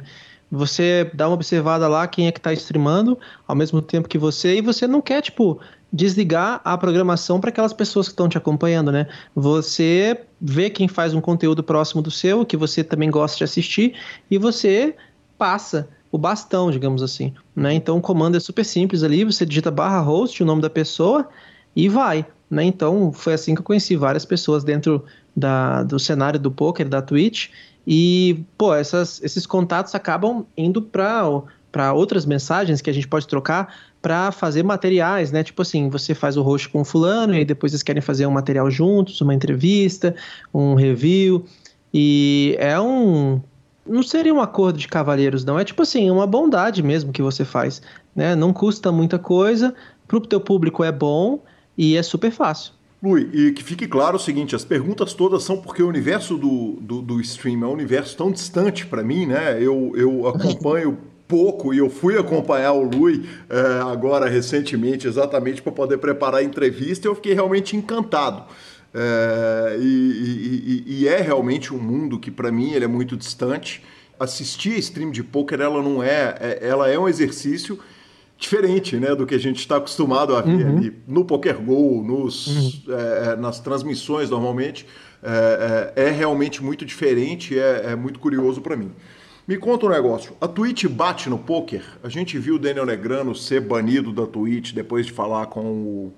Você dá uma observada lá quem é que tá streamando ao mesmo tempo que você e você não quer, tipo, desligar a programação para aquelas pessoas que estão te acompanhando, né? Você vê quem faz um conteúdo próximo do seu, que você também gosta de assistir, e você passa o bastão, digamos assim, né? Então o comando é super simples ali, você digita barra host, o nome da pessoa, e vai. Né? Então foi assim que eu conheci várias pessoas dentro da, do cenário do poker, da Twitch. E, pô, essas, esses contatos acabam indo para outras mensagens que a gente pode trocar para fazer materiais, né? Tipo assim, você faz o host com fulano e depois vocês querem fazer um material juntos, uma entrevista, um review. E é um. Não seria um acordo de cavalheiros, não. É tipo assim, uma bondade mesmo que você faz. Né? Não custa muita coisa, para o teu público é bom e é super fácil. Lui, e que fique claro o seguinte: as perguntas todas são porque o universo do, do, do stream é um universo tão distante para mim, né? Eu, eu acompanho pouco e eu fui acompanhar o Lui é, agora recentemente, exatamente para poder preparar a entrevista, e eu fiquei realmente encantado. É, e, e, e, é realmente um mundo que para mim ele é muito distante. Assistir a stream de poker ela não é, é ela é um exercício diferente né, do que a gente está acostumado a ver uhum. ali no Poker Go, nos, uhum. é, nas transmissões normalmente. É, é, é, realmente muito diferente, é, é muito curioso para mim. Me conta um negócio. A Twitch bate no poker? A gente viu o Daniel Negrano ser banido da Twitch depois de falar com o,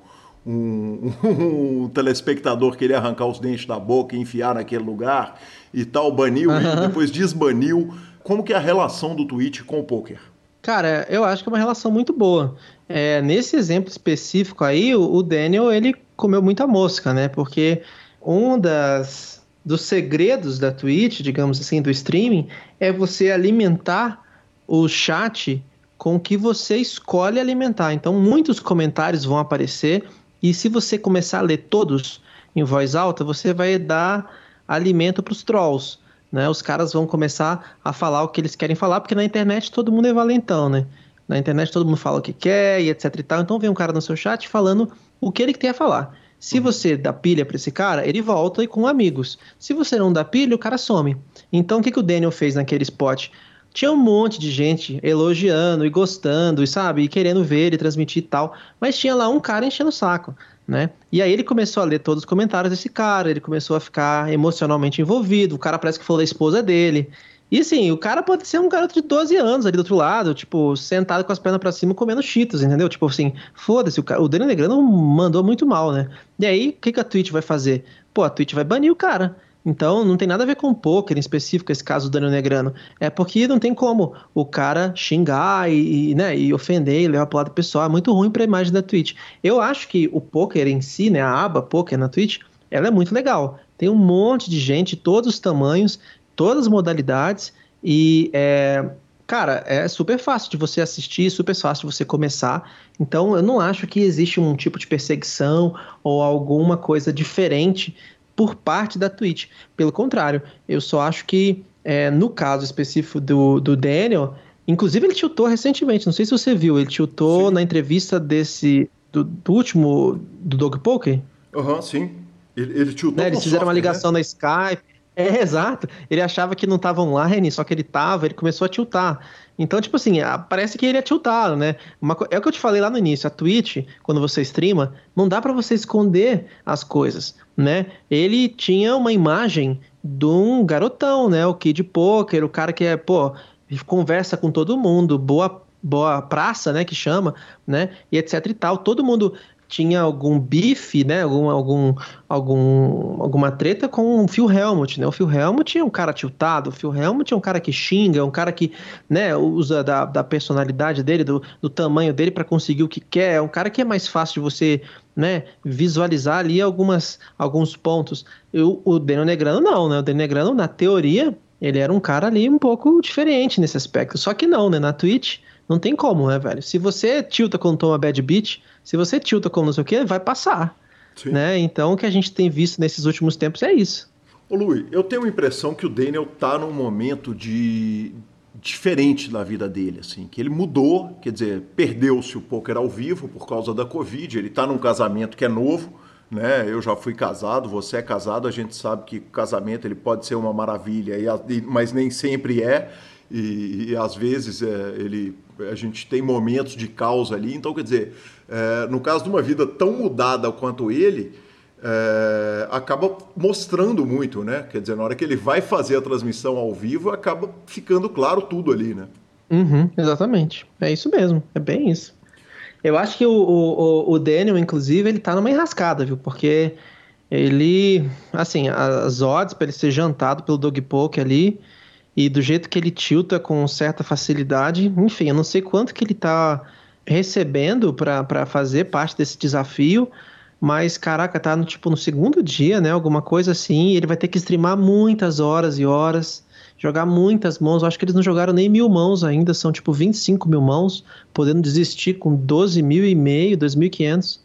um, um, um, telespectador queria arrancar os dentes da boca e enfiar naquele lugar e tal, baniu uhum. e depois desbaniu. Como que é a relação do Twitch com o poker? Cara, eu acho que é uma relação muito boa. É, nesse exemplo específico aí, o, Daniel, ele comeu muita mosca, né? Porque um das, dos segredos da Twitch, digamos assim, do streaming, é você alimentar o chat com o que você escolhe alimentar. Então, muitos comentários vão aparecer e se você começar a ler todos em voz alta, você vai dar alimento para os trolls né? Os caras vão começar a falar o que eles querem falar, porque na internet todo mundo é valentão, né? Na internet todo mundo fala o que quer e etc e tal. Então vem um cara no seu chat falando o que ele tem a falar. Se uhum. você dá pilha para esse cara, ele volta e com amigos. Se você não dá pilha, o cara some. Então o que, que o Daniel fez naquele spot? Tinha um monte de gente elogiando e gostando, e sabe, e querendo ver ele transmitir e tal, mas tinha lá um cara enchendo o saco né? E aí ele começou a ler todos os comentários desse cara, ele começou a ficar emocionalmente envolvido, o cara parece que falou da esposa dele. E assim, o cara pode ser um garoto de 12 anos ali do outro lado, tipo, sentado com as pernas para cima comendo cheetos, entendeu? Tipo assim, foda-se, o, o Daniel Negrano mandou muito mal, né? E aí, o que, que a Twitch vai fazer? Pô, a Twitch vai banir o cara. Então, não tem nada a ver com poker em específico, esse caso do Daniel Negrano. É porque não tem como o cara xingar e, e né, e ofender e levar pro lado pessoal. É muito ruim para a imagem da Twitch. Eu acho que o poker em si, né, a aba poker na Twitch, ela é muito legal. Tem um monte de gente, todos os tamanhos, todas as modalidades. E, é, cara, é super fácil de você assistir, super fácil de você começar. Então, eu não acho que existe um tipo de perseguição ou alguma coisa diferente por parte da Twitch. Pelo contrário, eu só acho que é, no caso específico do, do Daniel, inclusive ele tiltou recentemente, não sei se você viu, ele tiltou sim. na entrevista desse do, do, último do Dog Poker. Aham, uhum, sim. Ele, ele tiltou. Né, eles fizeram uma ligação né? na Skype. É, exato. Ele achava que não estava online, só que ele estava, ele começou a tiltar. Então, tipo assim, parece que ele é tiltado, né? Uma, é o que eu te falei lá no início, a Twitch, quando você streama, não dá para você esconder as coisas, né? Ele tinha uma imagem de um garotão, né? O Kid Poker, o cara que é, pô, conversa com todo mundo, boa boa praça, né, que chama, né, e etc e tal. Todo mundo tinha algum bife, né, algum, algum, algum, alguma treta com o Phil Helmut, né? O Phil Helmut é um cara tiltado, o Phil Helmut é um cara que xinga, é um cara que, né, usa da, da personalidade dele, do, do tamanho dele para conseguir o que quer, é um cara que é mais fácil de você, né, visualizar ali algumas, alguns pontos. Eu, o Daniel Negrano não, né? O Daniel Negrano, na teoria, ele era um cara ali um pouco diferente nesse aspecto. Só que não, né? Na Twitch, não tem como, né, velho? Se você tilta quando toma bad beat, se você tilta como não sei o que, vai passar. Sim. Né? Então, o que a gente tem visto nesses últimos tempos é isso. Ô, Lui, eu tenho a impressão que o Daniel tá num momento de diferente da vida dele, assim, que ele mudou, quer dizer, perdeu-se o poker ao vivo por causa da Covid, ele tá num casamento que é novo, né? Eu já fui casado, você é casado, a gente sabe que casamento ele pode ser uma maravilha, mas nem sempre é. E, e às vezes é, ele, a gente tem momentos de caos ali. Então, quer dizer, é, no caso de uma vida tão mudada quanto ele, é, acaba mostrando muito, né? Quer dizer, na hora que ele vai fazer a transmissão ao vivo, acaba ficando claro tudo ali, né? Uhum, exatamente. É isso mesmo. É bem isso. Eu acho que o, o, o Daniel, inclusive, ele tá numa enrascada, viu? Porque ele, assim, as odds para ele ser jantado pelo Dog Poke ali, e do jeito que ele tilta com certa facilidade, enfim, eu não sei quanto que ele tá recebendo para fazer parte desse desafio, mas caraca, tá no tipo no segundo dia, né? Alguma coisa assim, ele vai ter que streamar muitas horas e horas, jogar muitas mãos. Eu acho que eles não jogaram nem mil mãos ainda, são tipo 25 mil mãos, podendo desistir com 12 mil e meio, 2.500.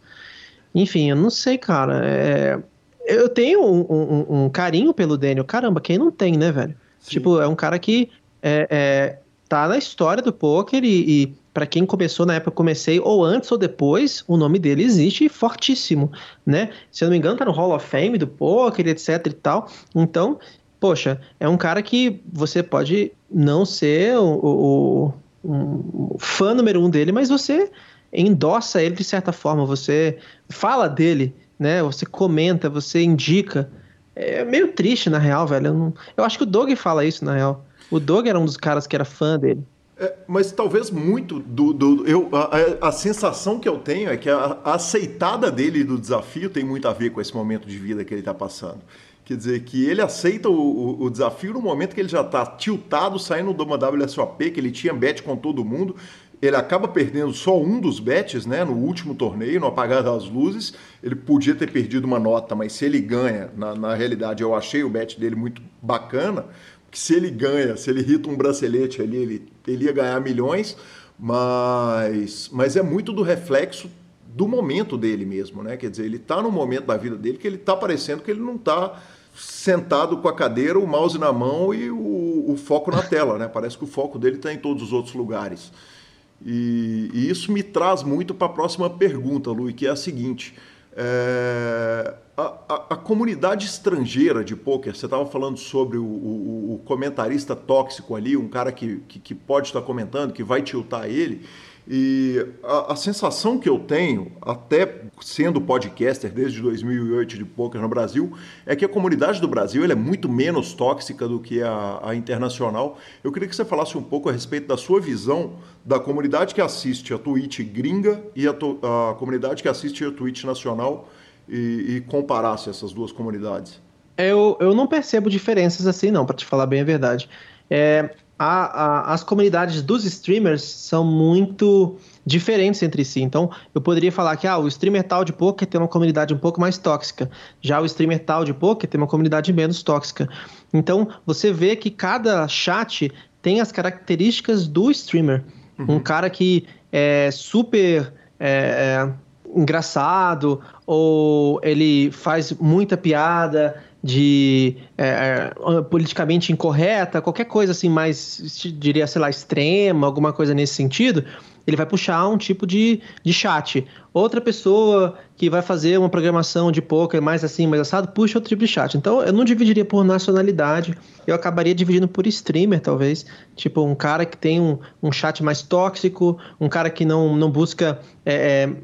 Enfim, eu não sei, cara. É... Eu tenho um, um, um, carinho pelo Daniel. Caramba, quem não tem, né, velho? Sim. Tipo, é um cara que é, é, tá na história do poker e, e para quem começou na época que comecei, ou antes ou depois, o nome dele existe fortíssimo, né? Se eu não me engano, tá no Hall of Fame do poker, etc e tal. Então, poxa, é um cara que você pode não ser o, o, o fã número um dele, mas você endossa ele de certa forma, você fala dele, né? Você comenta, você indica. É meio triste, na real, velho. Eu, não... eu acho que o Doug fala isso, na real. O Doug era um dos caras que era fã dele. É, mas talvez muito do. do eu, a, a, sensação que eu tenho é que a, a, aceitada dele do desafio tem muito a ver com esse momento de vida que ele está passando. Quer dizer, que ele aceita o, o, o, desafio no momento que ele já está tiltado, saindo de uma WSOP, que ele tinha bet com todo mundo. Ele acaba perdendo só um dos bets, né? No último torneio, no apagar das luzes. Ele podia ter perdido uma nota, mas se ele ganha, na, na realidade eu achei o bet dele muito bacana, que se ele ganha, se ele irrita um bracelete ali, ele, ele ia ganhar milhões, mas, mas é muito do reflexo do momento dele mesmo, né? Quer dizer, ele está no momento da vida dele que ele está parecendo que ele não está sentado com a cadeira, o mouse na mão e o, o foco na tela, né? Parece que o foco dele está em todos os outros lugares. E, e isso me traz muito para a próxima pergunta, Lu, que é a seguinte. É, a, a, a, comunidade estrangeira de pôquer, você estava falando sobre o, o, o, comentarista tóxico ali, um cara que, que, que, pode estar comentando, que vai tiltar ele. E a, a, sensação que eu tenho, até sendo podcaster desde 2008 de poker no Brasil, é que a comunidade do Brasil é muito menos tóxica do que a, a, internacional. Eu queria que você falasse um pouco a respeito da sua visão da comunidade que assiste a Twitch gringa e a, a comunidade que assiste a Twitch nacional e, e comparasse essas duas comunidades. Eu, eu não percebo diferenças assim, não, para te falar bem a verdade. É, a, a, as comunidades dos streamers são muito diferentes entre si. Então, eu poderia falar que ah, o streamer tal de poker tem uma comunidade um pouco mais tóxica, já o streamer tal de poker tem uma comunidade menos tóxica. Então, você vê que cada chat tem as características do streamer. Uhum. Um cara que é super é, é, engraçado ou ele faz muita piada de é, é, politicamente incorreta, qualquer coisa assim mais, diria, sei lá, extrema, alguma coisa nesse sentido, ele vai puxar um tipo de, de chat. Outra pessoa que vai fazer uma programação de poker mais assim, mais assado, puxa outro tipo de chat. Então eu não dividiria por nacionalidade, eu acabaria dividindo por streamer, talvez. Tipo, um cara que tem um, um chat mais tóxico, um cara que não, não busca, é, é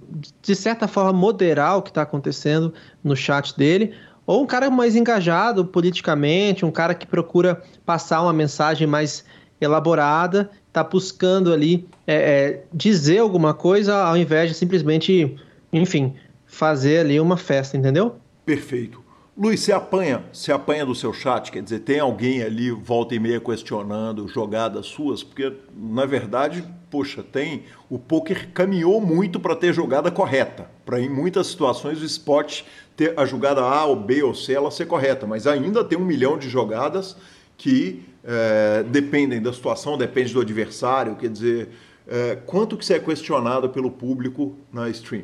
de certa forma, moderar o que está acontecendo no chat dele ou um cara mais engajado politicamente, um cara que procura passar uma mensagem mais elaborada, está buscando ali é, é, dizer alguma coisa ao invés de simplesmente, enfim, fazer ali uma festa, entendeu? Perfeito. Luiz, você apanha, você apanha do seu chat, quer dizer, tem alguém ali volta e meia questionando jogadas suas, porque na verdade, poxa, tem o poker caminhou muito para ter jogada correta, para em muitas situações o esporte ter a jogada A ou B ou C ela ser correta, mas ainda tem um milhão de jogadas que é, dependem da situação, depende do adversário, quer dizer, é, quanto que você é questionado pelo público na stream?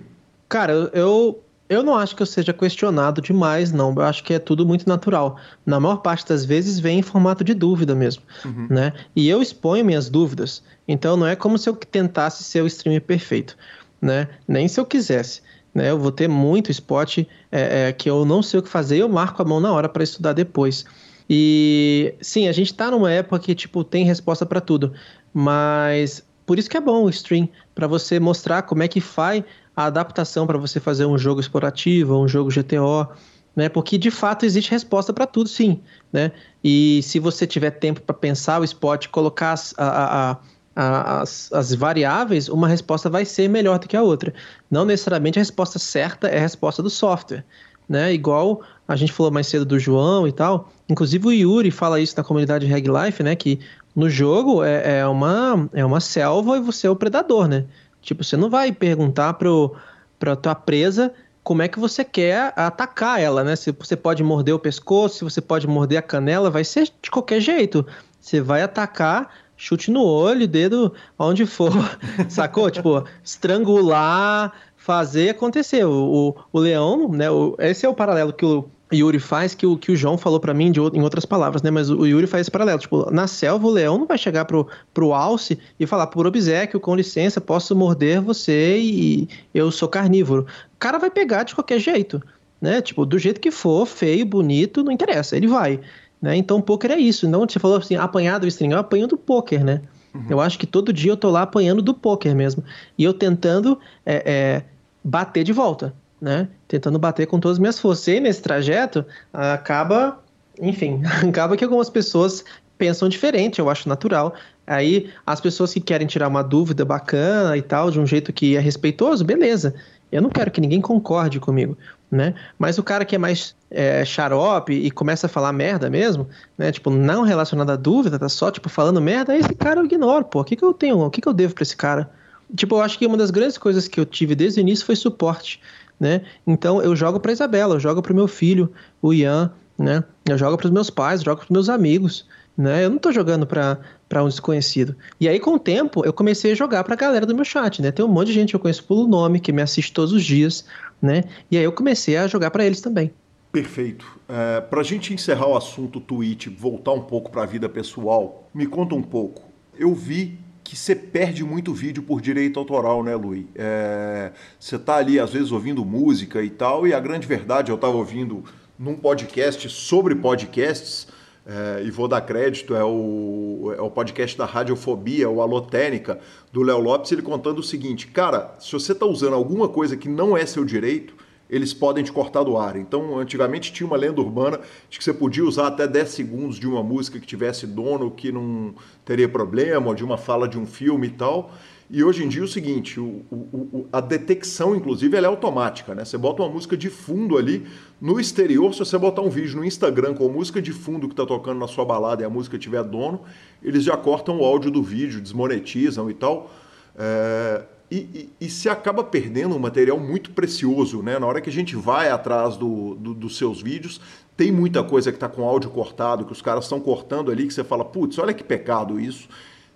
Cara, eu eu não acho que eu seja questionado demais, não. Eu acho que é tudo muito natural. Na maior parte das vezes vem em formato de dúvida mesmo, uhum. né? E eu exponho minhas dúvidas. Então não é como se eu tentasse ser o streamer perfeito, né? Nem se eu quisesse. Né? Eu vou ter muito spot é, é, que eu não sei o que fazer, eu marco a mão na hora para estudar depois. E sim, a gente está numa época que tipo tem resposta para tudo, mas por isso que é bom o stream para você mostrar como é que faz a adaptação para você fazer um jogo explorativo, um jogo GTO, né? Porque de fato existe resposta para tudo, sim, né? E se você tiver tempo para pensar o spot, colocar a, a, a, as, as variáveis, uma resposta vai ser melhor do que a outra. Não necessariamente a resposta certa é a resposta do software, né? Igual a gente falou mais cedo do João e tal. Inclusive o Yuri fala isso na comunidade Reg Life, né? Que no jogo é, é, uma, é uma selva e você é o predador, né? Tipo, você não vai perguntar pro, pra tua presa como é que você quer atacar ela, né? Se você pode morder o pescoço, se você pode morder a canela, vai ser de qualquer jeito. Você vai atacar, chute no olho, dedo, onde for, sacou? tipo, estrangular, fazer acontecer. O, o, o leão, né? O, esse é o paralelo que o Yuri faz, que o, que o João falou para mim de, em outras palavras, né? Mas o Yuri faz esse paralelo. Tipo, na selva, o leão não vai chegar pro, pro alce e falar, por obsequio, com licença, posso morder você e eu sou carnívoro. O cara vai pegar de qualquer jeito, né? Tipo, do jeito que for, feio, bonito, não interessa, ele vai. Né? Então, poker é isso. Não, você falou assim, apanhado do string, eu apanho do poker, né? Uhum. Eu acho que todo dia eu tô lá apanhando do poker mesmo. E eu tentando é, é, bater de volta, né? Tentando bater com todas as minhas forças. E nesse trajeto, acaba, enfim, acaba que algumas pessoas pensam diferente, eu acho natural. Aí, as pessoas que querem tirar uma dúvida bacana e tal, de um jeito que é respeitoso, beleza. Eu não quero que ninguém concorde comigo, né? Mas o cara que é mais é, xarope e começa a falar merda mesmo, né? Tipo, não relacionado à dúvida, tá só, tipo, falando merda, esse cara eu ignoro, pô. O que que eu tenho? O que que eu devo pra esse cara? Tipo, eu acho que uma das grandes coisas que eu tive desde o início foi suporte, né? Então, eu jogo pra Isabela, eu jogo pro meu filho, o Ian, né? Eu jogo pros meus pais, jogo pros meus amigos, né? Eu não tô jogando pra, pra um desconhecido. E aí, com o tempo, eu comecei a jogar pra galera do meu chat, né? Tem um monte de gente que eu conheço pelo nome, que me assiste todos os dias, né? E aí eu comecei a jogar para eles também. Perfeito. É, para a gente encerrar o assunto Twitch, voltar um pouco para a vida pessoal, me conta um pouco. Eu vi que você perde muito vídeo por direito autoral, né, Lui? É, você tá ali, às vezes, ouvindo música e tal, e a grande verdade, eu estava ouvindo num podcast sobre podcasts, é, e vou dar crédito, é o, é o podcast da Radiofobia, o Alotênica, do Léo Lopes, ele contando o seguinte, cara, se você está usando alguma coisa que não é seu direito, eles podem te cortar do ar. Então, antigamente tinha uma lenda urbana de que você podia usar até 10 segundos de uma música que tivesse dono que não teria problema, ou de uma fala de um filme e tal. E hoje em dia é o seguinte, o, o, a detecção, inclusive, ela é automática, né? Você bota uma música de fundo ali, no exterior, se você botar um vídeo no Instagram com música de fundo que está tocando na sua balada e a música tiver dono, eles já cortam o áudio do vídeo, desmonetizam e tal. É, e, e, e, se acaba perdendo um material muito precioso, né? Na hora que a gente vai atrás do, do dos seus vídeos, tem muita coisa que está com áudio cortado, que os caras estão cortando ali, que você fala, putz, olha que pecado isso.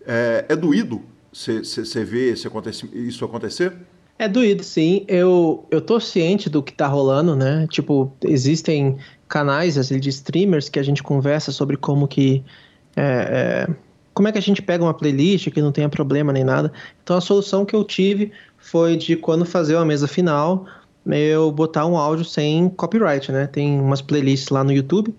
É, é doído, você vê isso acontecer? É doído, sim. Eu, eu tô ciente do que tá rolando, né? Tipo, existem canais assim, de streamers que a gente conversa sobre como que. É, é, como é que a gente pega uma playlist que não tenha problema nem nada. Então a solução que eu tive foi de quando fazer uma mesa final, eu botar um áudio sem copyright, né? Tem umas playlists lá no YouTube.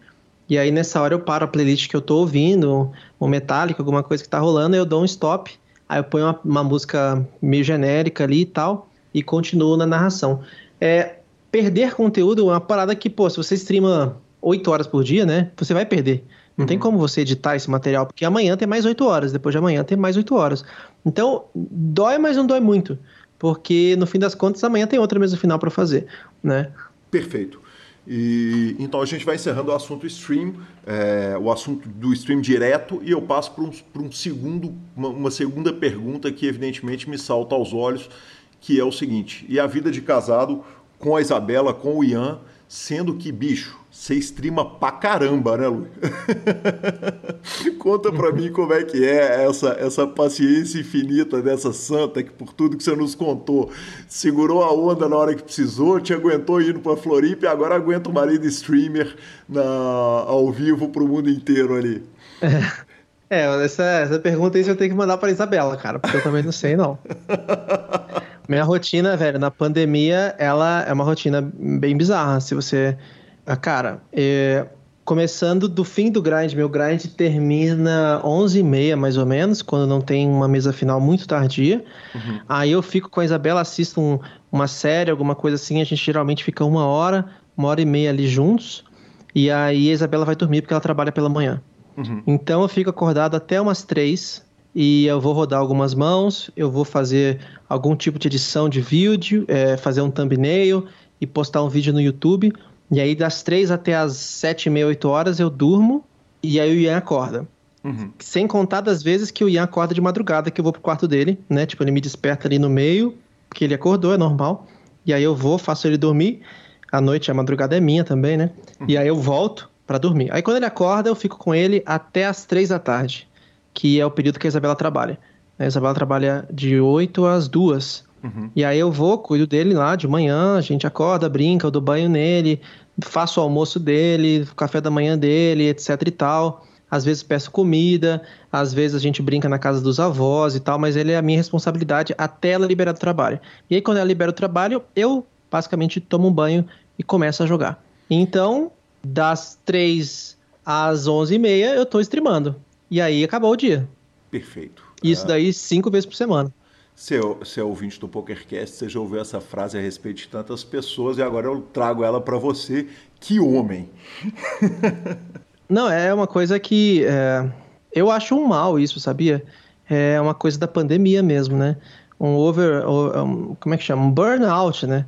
E aí nessa hora eu paro a playlist que eu tô ouvindo, um metálico, alguma coisa que tá rolando, eu dou um stop Aí eu ponho uma, uma música meio genérica ali e tal, e continuo na narração. É, perder conteúdo é uma parada que, pô, se você streama 8 horas por dia, né? Você vai perder. Não uhum. tem como você editar esse material, porque amanhã tem mais 8 horas, depois de amanhã tem mais 8 horas. Então, dói, mas não dói muito. Porque no fim das contas, amanhã tem outra mesa final para fazer, né? Perfeito. E, então a gente vai encerrando o assunto stream, é, o assunto do stream direto, e eu passo para um, um, segundo, uma, uma, segunda pergunta que evidentemente me salta aos olhos, que é o seguinte: e a vida de casado com a Isabela, com o Ian, sendo que, bicho, você streama pra caramba, né, Lu? Conta pra mim como é que é essa, essa paciência infinita dessa santa que, por tudo que você nos contou, segurou a onda na hora que precisou, te aguentou indo pra Floripa e agora aguenta o marido streamer na, ao vivo pro mundo inteiro ali. É, essa, essa pergunta aí eu tenho que mandar pra Isabela, cara, porque eu também não sei, não. Minha rotina, velho, na pandemia, ela é uma rotina bem bizarra. Se você ah, cara, é, começando do fim do grind, meu grind termina 11h30 mais ou menos, quando não tem uma mesa final muito tardia. Uhum. Aí eu fico com a Isabela, assisto um, uma série, alguma coisa assim, a gente geralmente fica uma hora, uma hora e meia ali juntos. E aí a Isabela vai dormir porque ela trabalha pela manhã. Uhum. Então eu fico acordado até umas três e eu vou rodar algumas mãos, eu vou fazer algum tipo de edição de vídeo, é, fazer um thumbnail e postar um vídeo no YouTube. E aí, das três até as sete e meia, oito horas, eu durmo e aí o Ian acorda. Uhum. Sem contar das vezes que o Ian acorda de madrugada, que eu vou pro quarto dele, né? Tipo, ele me desperta ali no meio, que ele acordou, é normal. E aí eu vou, faço ele dormir. À noite, a madrugada é minha também, né? Uhum. E aí eu volto para dormir. Aí quando ele acorda, eu fico com ele até as três da tarde, que é o período que a Isabela trabalha. A Isabela trabalha de 8 às 2. Uhum. E aí eu vou, cuido dele lá de manhã, a gente acorda, brinca, eu dou banho nele, faço o almoço dele, o café da manhã dele, etc e tal. Às vezes peço comida, às vezes a gente brinca na casa dos avós e tal, mas ele é a minha responsabilidade até ela liberar do trabalho. E aí quando ela libera o trabalho, eu basicamente tomo um banho e começo a jogar. Então, das 3 às 11h30 eu tô streamando. E aí acabou o dia. Perfeito. Isso é... daí cinco vezes por semana. Se é ouvinte do PokerCast, você já ouviu essa frase a respeito de tantas pessoas e agora eu trago ela para você. Que homem! Não, é uma coisa que é, eu acho um mal isso, sabia? É uma coisa da pandemia mesmo, né? Um over, um, como é que chama? Um burnout, né?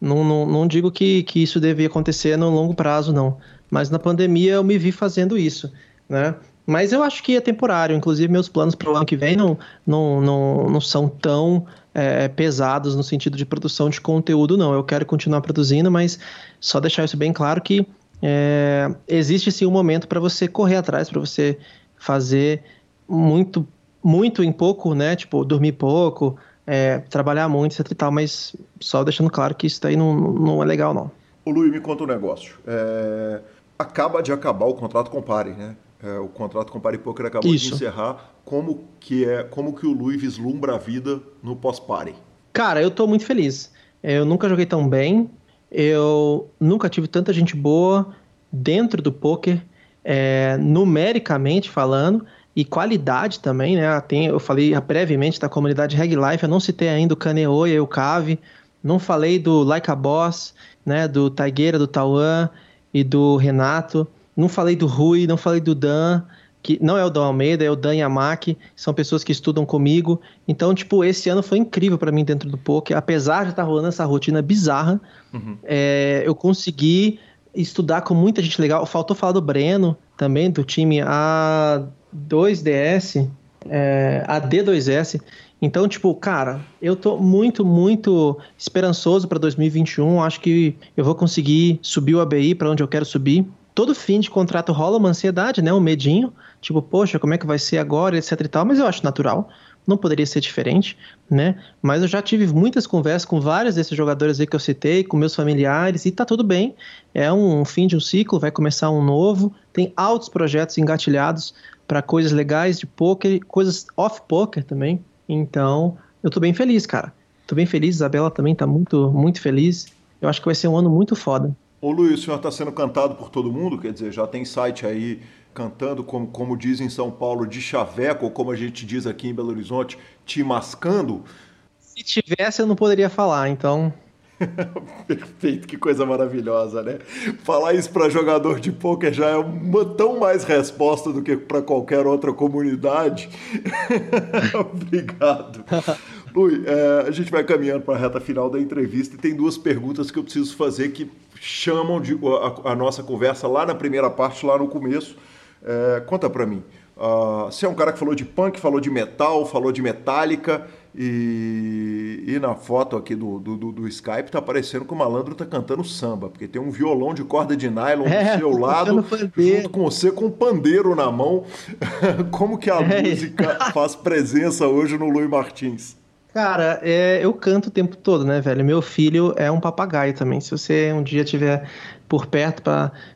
Não, não, não digo que, que isso devia acontecer no longo prazo, não. Mas na pandemia eu me vi fazendo isso, né? Mas eu acho que é temporário. Inclusive, meus planos para o ano que vem não, não, não, não são tão é, pesados no sentido de produção de conteúdo, não. Eu quero continuar produzindo, mas só deixar isso bem claro que é, existe sim um momento para você correr atrás, para você fazer muito, muito em pouco, né? Tipo, dormir pouco, é, trabalhar muito, etc e tal, mas só deixando claro que isso daí não, não é legal, não. O Luiz me conta um negócio. É... Acaba de acabar o contrato com o Pare, né? É, o contrato com o Pare Poker acabou Isso. de encerrar. Como que é, como que o Luiz vislumbra a vida no pós-Pare? Cara, eu tô muito feliz. Eu nunca joguei tão bem. Eu nunca tive tanta gente boa dentro do poker, é, numericamente falando, e qualidade também, né? Tem, eu falei brevemente da comunidade Reg Life, eu não citei ainda o Caneoia e o Cave, não falei do Like a Boss, né? Do Taigueira, do Tauan e do Renato. Não falei do Rui, não falei do Dan, que não é o Dan Almeida, é o Dan Yamaki, são pessoas que estudam comigo. Então, tipo, esse ano foi incrível para mim dentro do poker. Apesar de estar tá rolando essa rotina bizarra, uhum. é, eu consegui estudar com muita gente legal. Faltou falar do Breno também, do time A2DS, é, AD2S. Então, tipo, cara, eu tô muito, muito esperançoso para 2021. Acho que eu vou conseguir subir o ABI para onde eu quero subir todo fim de contrato rola uma ansiedade, né? Um medinho. Tipo, poxa, como é que vai ser agora, etc e tal. Mas eu acho natural. Não poderia ser diferente, né? Mas eu já tive muitas conversas com vários desses jogadores aí que eu citei, com meus familiares, e tá tudo bem. É um fim de um ciclo, vai começar um novo. Tem altos projetos engatilhados para coisas legais de poker, coisas off-poker também. Então, eu tô bem feliz, cara. Tô bem feliz, Isabela também tá muito, muito feliz. Eu acho que vai ser um ano muito foda. Ô Luiz, o senhor está sendo cantado por todo mundo? Quer dizer, já tem site aí cantando, como, como diz em São Paulo, de chaveco, ou como a gente diz aqui em Belo Horizonte, te mascando? Se tivesse, eu não poderia falar, então. Perfeito, que coisa maravilhosa, né? Falar isso para jogador de pôquer já é uma tão mais resposta do que para qualquer outra comunidade. Obrigado. Lui, é, a gente vai caminhando para a reta final da entrevista e tem duas perguntas que eu preciso fazer que chamam de, a, a nossa conversa lá na primeira parte, lá no começo. É, conta para mim. Uh, você é um cara que falou de punk, falou de metal, falou de metálica e, e na foto aqui do, do, do, Skype tá parecendo que o malandro tá cantando samba, porque tem um violão de corda de nylon é, do seu lado, junto com você com um pandeiro na mão. Como que a é. música faz presença hoje no Luiz Martins? Cara, é, eu canto o tempo todo, né, velho? Meu filho é um papagaio também. Se você um dia tiver por perto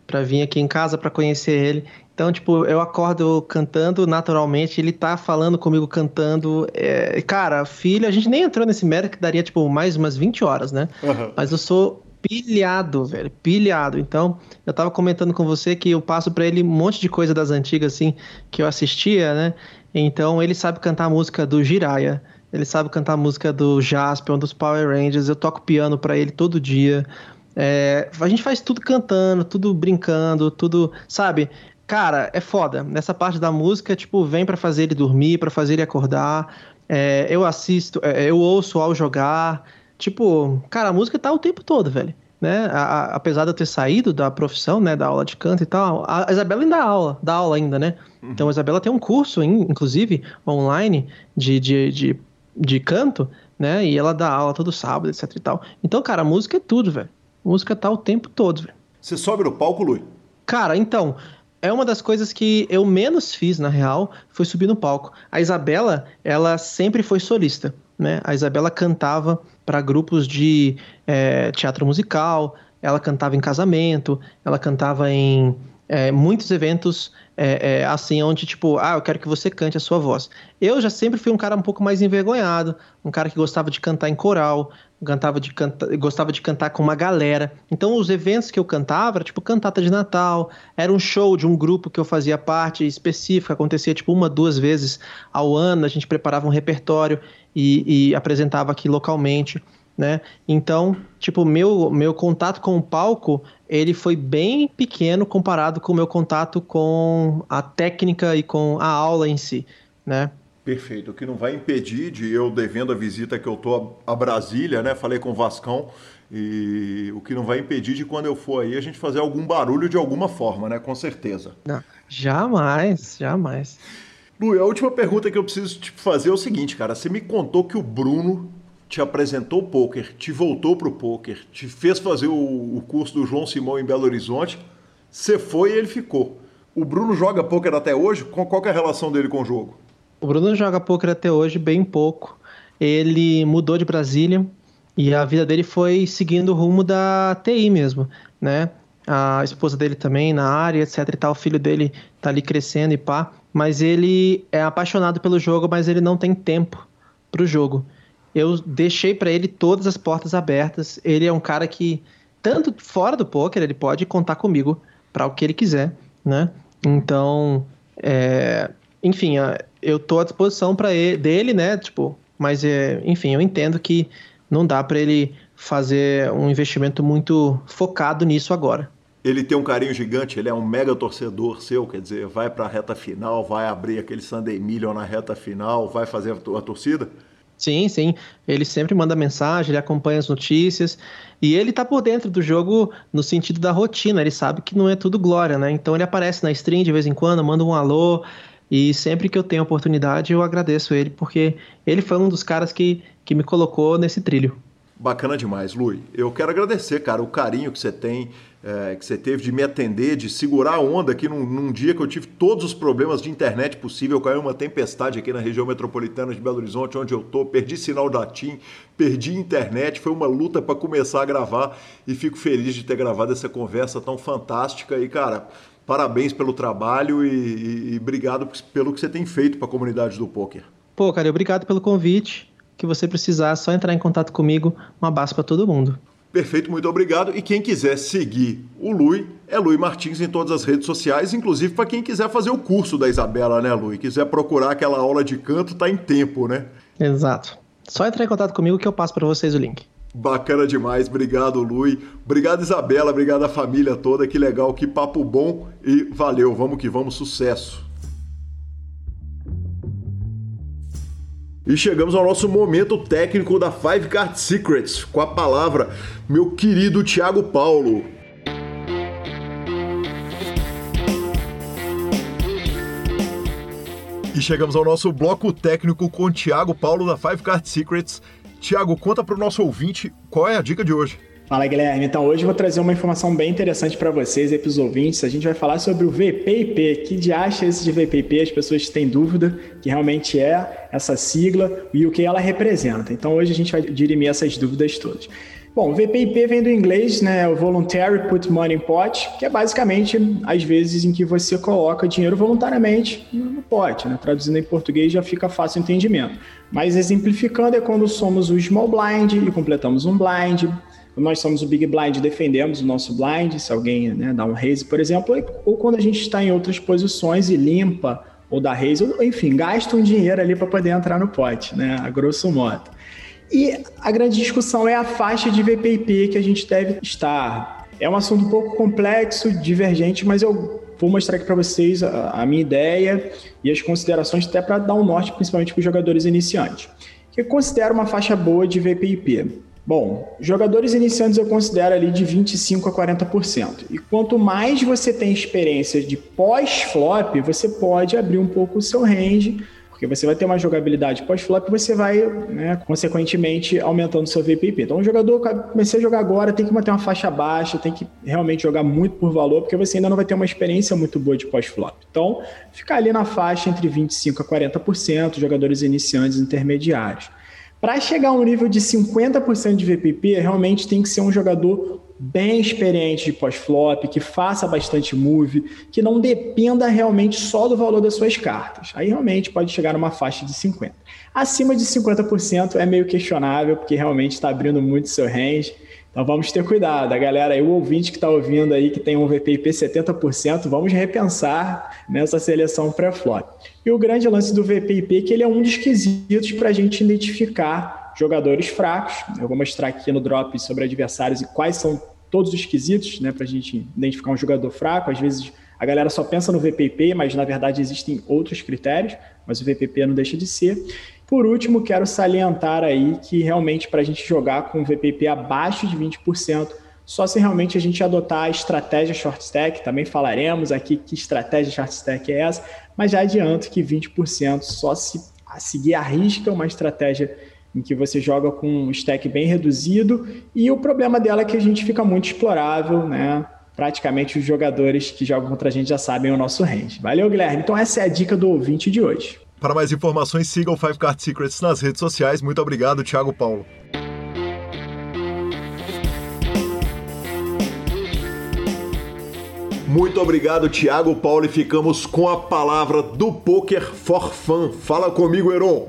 para vir aqui em casa para conhecer ele. Então, tipo, eu acordo cantando naturalmente, ele tá falando comigo cantando. É, cara, filho, a gente nem entrou nesse mérito que daria, tipo, mais umas 20 horas, né? Uhum. Mas eu sou pilhado, velho, pilhado. Então, eu tava comentando com você que eu passo para ele um monte de coisa das antigas, assim, que eu assistia, né? Então, ele sabe cantar a música do Jiraya. Ele sabe cantar a música do Jasper, um dos Power Rangers. Eu toco piano para ele todo dia. É, a gente faz tudo cantando, tudo brincando, tudo, sabe? Cara, é foda. Nessa parte da música, tipo, vem para fazer ele dormir, para fazer ele acordar. É, eu assisto, é, eu ouço ao jogar. Tipo, cara, a música tá o tempo todo, velho. Né? A, a, apesar de eu ter saído da profissão, né, da aula de canto e tal, a Isabela ainda dá aula, dá aula ainda, né? Uhum. Então a Isabela tem um curso, inclusive, online de, de, de de canto, né? E ela dá aula todo sábado, etc e tal. Então, cara, música é tudo, velho. Música tá o tempo todo, velho. Você sobe no palco, Lui? Cara, então, é uma das coisas que eu menos fiz, na real, foi subir no palco. A Isabela, ela sempre foi solista. né? A Isabela cantava para grupos de é, teatro musical, ela cantava em casamento, ela cantava em é, muitos eventos é, é, assim, onde tipo, ah, eu quero que você cante a sua voz. Eu já sempre fui um cara um pouco mais envergonhado, um cara que gostava de cantar em coral, cantava de canta, gostava de cantar com uma galera. Então, os eventos que eu cantava era tipo cantata de Natal, era um show de um grupo que eu fazia parte específica, acontecia tipo uma, duas vezes ao ano, a gente preparava um repertório e, e apresentava aqui localmente né? Então, tipo, meu meu contato com o palco, ele foi bem pequeno comparado com o meu contato com a técnica e com a aula em si, né? Perfeito. O que não vai impedir de eu devendo a visita que eu tô a Brasília, né? Falei com o Vascão e o que não vai impedir de quando eu for aí a gente fazer algum barulho de alguma forma, né? Com certeza. Não, jamais, jamais. Lu, a última pergunta que eu preciso te fazer é o seguinte, cara. Você me contou que o Bruno te apresentou o poker, te voltou para o poker, te fez fazer o, o, curso do João Simão em Belo Horizonte, você foi e ele ficou. O Bruno joga poker até hoje? Qual é a relação dele com o jogo? O Bruno joga poker até hoje bem pouco. Ele mudou de Brasília e a vida dele foi seguindo o rumo da TI mesmo, né? A esposa dele também na área, etc e tal, o filho dele tá ali crescendo e pá. Mas ele é apaixonado pelo jogo, mas ele não tem tempo pro jogo eu deixei para ele todas as portas abertas. Ele é um cara que, tanto fora do poker, ele pode contar comigo para o que ele quiser, né? Então, é, enfim, eu tô à disposição para ele, dele, né? Tipo, mas é, enfim, eu entendo que não dá para ele fazer um investimento muito focado nisso agora. Ele tem um carinho gigante, ele é um mega torcedor seu, quer dizer, vai para a reta final, vai abrir aquele Sunday Million na reta final, vai fazer a torcida? Sim, sim. Ele sempre manda mensagem, ele acompanha as notícias e ele tá por dentro do jogo no sentido da rotina. Ele sabe que não é tudo glória, né? Então ele aparece na stream de vez em quando, manda um alô e sempre que eu tenho oportunidade eu agradeço ele porque ele foi um dos caras que, que me colocou nesse trilho. Bacana demais, Lui. Eu quero agradecer, cara, o carinho que você tem é, que você teve de me atender, de segurar a onda aqui num, num, dia que eu tive todos os problemas de internet possível. Caiu uma tempestade aqui na região metropolitana de Belo Horizonte, onde eu tô. Perdi sinal da TIM, perdi internet. Foi uma luta para começar a gravar e fico feliz de ter gravado essa conversa tão fantástica. E, cara, parabéns pelo trabalho e, e, e obrigado pelo que você tem feito para a comunidade do poker. Pô, cara, obrigado pelo convite. Que você precisar, é só entrar em contato comigo. Um abraço para todo mundo. Perfeito, muito obrigado. E quem quiser seguir o Lui, é Lui Martins em todas as redes sociais, inclusive para quem quiser fazer o curso da Isabela, né, Lui? Quiser procurar aquela aula de canto, tá em tempo, né? Exato. Só entrar em contato comigo que eu passo para vocês o link. Bacana demais, obrigado, Lui. Obrigado, Isabela, obrigado a família toda, que legal, que papo bom e valeu, vamos que vamos, sucesso. E chegamos ao nosso momento técnico da Five Card Secrets, com a palavra meu querido Thiago Paulo. E chegamos ao nosso bloco técnico com o Thiago Paulo da Five Card Secrets. Thiago, conta para o nosso ouvinte qual é a dica de hoje. Fala Guilherme, então hoje eu vou trazer uma informação bem interessante para vocês e para os ouvintes. A gente vai falar sobre o VPIP. Que de acha esse de VPIP? As pessoas têm dúvida que realmente é essa sigla e o que ela representa. Então hoje a gente vai dirimir essas dúvidas todas. Bom, VPIP vem do inglês, né, o Voluntary Put Money in Pot, que é basicamente as vezes em que você coloca dinheiro voluntariamente no pote, né? Traduzindo em português já fica fácil o entendimento. Mas exemplificando é quando somos o small blind e completamos um blind, nós somos o Big Blind, defendemos o nosso blind, se alguém né, dá um raise, por exemplo, ou quando a gente está em outras posições e limpa ou dá raise, ou, enfim, gasta um dinheiro ali para poder entrar no pote, né, a grosso modo. E a grande discussão é a faixa de VPIP que a gente deve estar. É um assunto um pouco complexo, divergente, mas eu vou mostrar aqui para vocês a, a, minha ideia e as considerações até para dar um norte, principalmente para os jogadores iniciantes. Que considero uma faixa boa de VPIP. Bom, jogadores iniciantes eu considero ali de 25% a 40%. E quanto mais você tem experiência de pós-flop, você pode abrir um pouco o seu range, porque você vai ter uma jogabilidade pós-flop e você vai, né, consequentemente, aumentando seu VPP. Então, o jogador comecei a jogar agora, tem que manter uma faixa baixa, tem que realmente jogar muito por valor, porque você ainda não vai ter uma experiência muito boa de pós-flop. Então, ficar ali na faixa entre 25% a 40%, jogadores iniciantes intermediários. Para chegar a um nível de 50% de VPP, realmente tem que ser um jogador bem experiente de pós-flop, que faça bastante move, que não dependa realmente só do valor das suas cartas. Aí realmente pode chegar numa faixa de 50%. Acima de 50% é meio questionável, porque realmente está abrindo muito seu range. Então vamos ter cuidado. A galera aí, o ouvinte que está ouvindo aí, que tem um VPIP 70%, vamos repensar nessa seleção pré-flop. E o grande lance do VPIP é que ele é um dos quesitos para a gente identificar jogadores fracos. Eu vou mostrar aqui no drop sobre adversários e quais são todos os quesitos, né, para a gente identificar um jogador fraco. Às vezes a galera só pensa no VPP, mas na verdade existem outros critérios, mas o VPP não deixa de ser. Por último, quero salientar aí que realmente para a gente jogar com VPP abaixo de 20%, só se realmente a gente adotar a estratégia short stack, também falaremos aqui que estratégia short stack é essa, mas já adianto que 20% só se seguir a risca uma estratégia em que você joga com um stack bem reduzido e o problema dela é que a gente fica muito explorável, né? Praticamente os jogadores que jogam contra a gente já sabem o nosso range. Valeu, Guilherme. Então essa é a dica do ouvinte de hoje. Para mais informações, siga o Five Card Secrets nas redes sociais. Muito obrigado, Thiago Paulo. Muito obrigado, Thiago Paulo, e ficamos com a palavra do Poker for Fun. Fala comigo, Heron.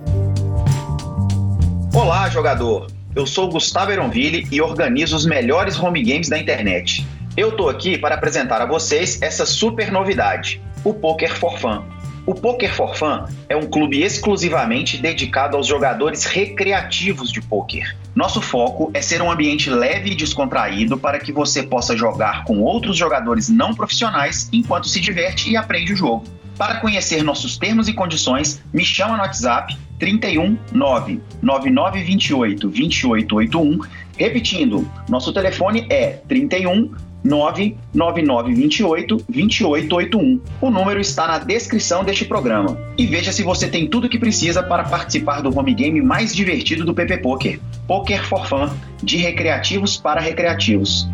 Olá, jogador. Eu sou Gustavo Eronville e organizo os melhores home games da internet. Eu tô aqui para apresentar a vocês essa super novidade, o Poker for Fun. O Poker for Fun é um clube exclusivamente dedicado aos jogadores recreativos de poker. Nosso foco é ser um ambiente leve e descontraído para que você possa jogar com outros jogadores não profissionais enquanto se diverte e aprende o jogo. Para conhecer nossos termos e condições, me chama no WhatsApp 31 9 9928 2881. Repetindo, nosso telefone é 31 99928 2881. O número está na descrição deste programa. E veja se você tem tudo o que precisa para participar do home game mais divertido do PP Poker. Poker for Fun, de recreativos para recreativos.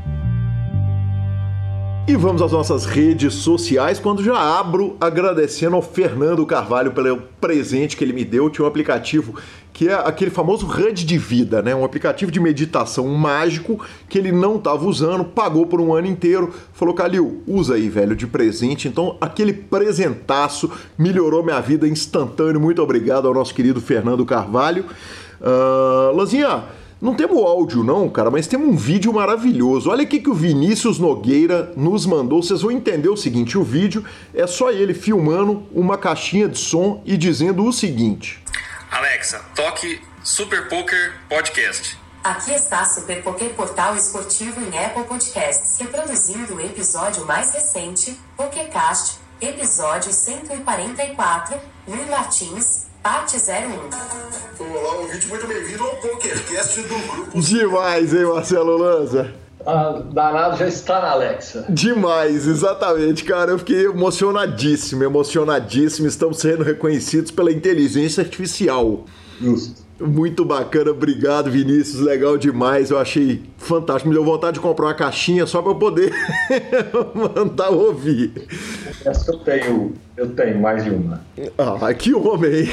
E vamos às nossas redes sociais, quando já abro agradecendo ao Fernando Carvalho pelo presente que ele me deu. Tinha um aplicativo que é aquele famoso HUD de vida, né? Um aplicativo de meditação mágico que ele não estava usando, pagou por um ano inteiro, falou, Calil, usa aí, velho, de presente. Então, aquele presentaço melhorou minha vida instantâneo. Muito obrigado ao nosso querido Fernando Carvalho. Uh, Lanzinha, não temos áudio não, cara, mas temos um vídeo maravilhoso. Olha aqui que o Vinícius Nogueira nos mandou. Vocês vão entender o seguinte, o vídeo é só ele filmando uma caixinha de som e dizendo o seguinte. Alexa, toque Super Poker Podcast. Aqui está Super Poker Portal Esportivo em Apple Podcasts, reproduzindo o episódio mais recente, PokerCast, episódio 144, Luiz Martins, Parte 01. Olá, ouvinte, muito bem-vindo ao PokerCast do grupo. Demais, hein, Marcelo Lanza? Ah, danado já está na Alexa. Demais, exatamente, cara. Eu fiquei emocionadíssimo, emocionadíssimo. Estamos sendo reconhecidos pela inteligência artificial. Justo. Muito bacana, obrigado Vinícius, legal demais, eu achei fantástico. Me deu vontade de comprar uma caixinha só para eu poder mandar ouvir. Essa eu tenho, eu tenho mais de uma. Ah, que homem!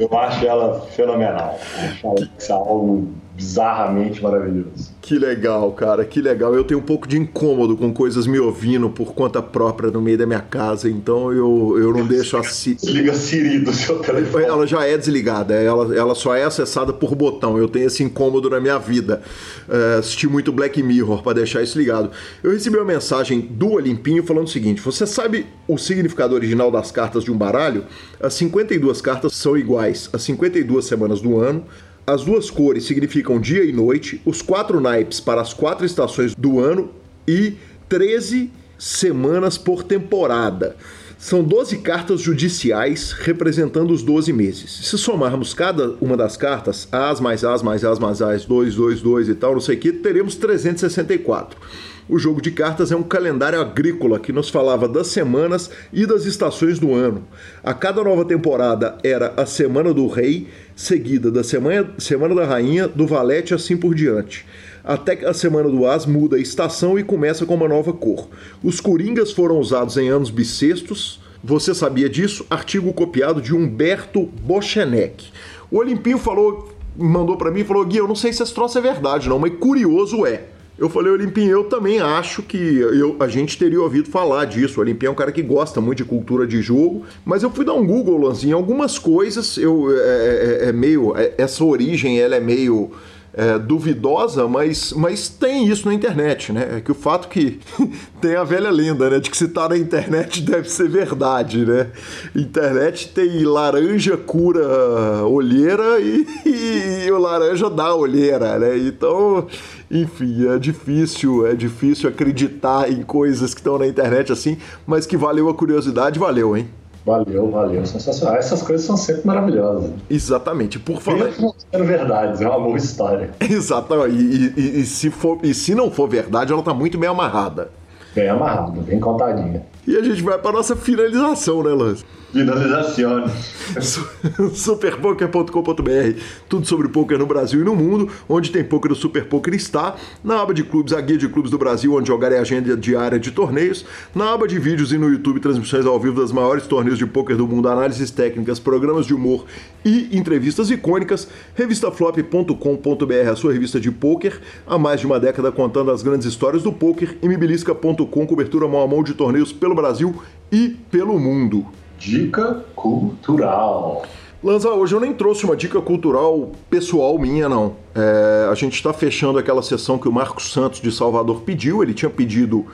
eu acho ela fenomenal. Eu acho ela algo bizarramente maravilhoso. Que legal, cara, que legal. Eu tenho um pouco de incômodo com coisas me ouvindo por conta própria no meio da minha casa, então eu, eu não deixo assim. Desliga a Siri do seu telefone. Ela já é desligada, ela, ela só é acessada por botão. Eu tenho esse incômodo na minha vida. É, assisti muito Black Mirror para deixar isso ligado. Eu recebi uma mensagem do Olimpinho falando o seguinte: Você sabe o significado original das cartas de um baralho? As 52 cartas são iguais às 52 semanas do ano. As duas cores significam dia e noite, os quatro naipes para as quatro estações do ano e 13 semanas por temporada. São 12 cartas judiciais representando os 12 meses. Se somarmos cada uma das cartas, As mais As mais As mais As, 2, 2, 2 e tal, não sei o que, teremos 364. O jogo de cartas é um calendário agrícola que nos falava das semanas e das estações do ano. A cada nova temporada era a Semana do Rei, seguida da Semana, semana da Rainha, do Valete e assim por diante. Até que a Semana do As muda a estação e começa com uma nova cor. Os coringas foram usados em anos bissextos. Você sabia disso? Artigo copiado de Humberto Bochenek. O Olimpinho falou, mandou para mim e falou: Gui, eu não sei se esse troço é verdade, não, mas curioso é. Eu falei, Olimpinho, eu também acho que eu, a gente teria ouvido falar disso. O é um cara que gosta muito de cultura de jogo, mas eu fui dar um Google, Lanzinho, algumas coisas, eu, é, é, é meio. É, essa origem ela é meio é, duvidosa, mas, mas tem isso na internet, né? É que o fato que tem a velha lenda, né? De que se tá na internet deve ser verdade, né? Internet tem laranja cura olheira e, e, e o laranja dá olheira, né? Então, enfim, é difícil, é difícil acreditar em coisas que estão na internet assim, mas que valeu a curiosidade, valeu, hein? Valeu, valeu. Sensacional. Essas coisas são sempre maravilhosas. Exatamente. Por falar. Mesmo sendo verdades, é uma boa história. Exatamente. E, e, e, se for, e se não for verdade, ela tá muito bem amarrada. Bem amarrada, bem contadinha. E a gente vai para nossa finalização, né, Lance? Finalização. Superpoker.com.br Tudo sobre poker no Brasil e no mundo. Onde tem poker, o Super Poker está. Na aba de clubes, a guia de clubes do Brasil, onde jogar é a agenda diária de torneios. Na aba de vídeos e no YouTube, transmissões ao vivo das maiores torneios de poker do mundo, análises técnicas, programas de humor e entrevistas icônicas. Revistaflop.com.br, a sua revista de poker. Há mais de uma década contando as grandes histórias do poker. E mibilisca.com, cobertura mão a mão de torneios pelo Brasil e pelo mundo. Dica cultural. Lanza, hoje eu nem trouxe uma dica cultural pessoal minha, não. É, a gente está fechando aquela sessão que o Marcos Santos de Salvador pediu. Ele tinha pedido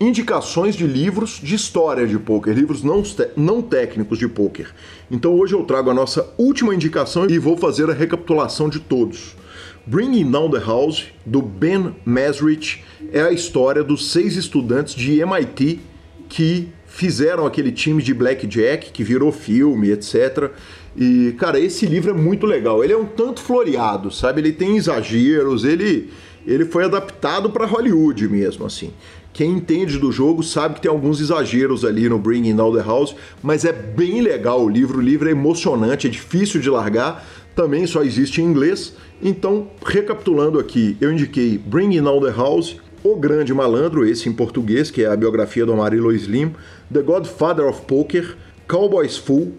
indicações de livros de história de poker, livros não, não técnicos de poker. Então hoje eu trago a nossa última indicação e vou fazer a recapitulação de todos. Bringing Down the House, do Ben Mesrich, é a história dos seis estudantes de MIT que fizeram aquele time de Blackjack que virou filme, etc. E, cara, esse livro é muito legal. Ele é um tanto floreado, sabe? Ele tem exageros, ele, ele foi adaptado para Hollywood mesmo, assim. Quem entende do jogo sabe que tem alguns exageros ali no Bringing Down the House, mas é bem legal o livro. O livro é emocionante, é difícil de largar. Também só existe em inglês. Então, recapitulando aqui, eu indiquei Bringing Down the House, O Grande Malandro, esse em português, que é a biografia do Amarillo Slim, The Godfather of Poker, Cowboys Fool,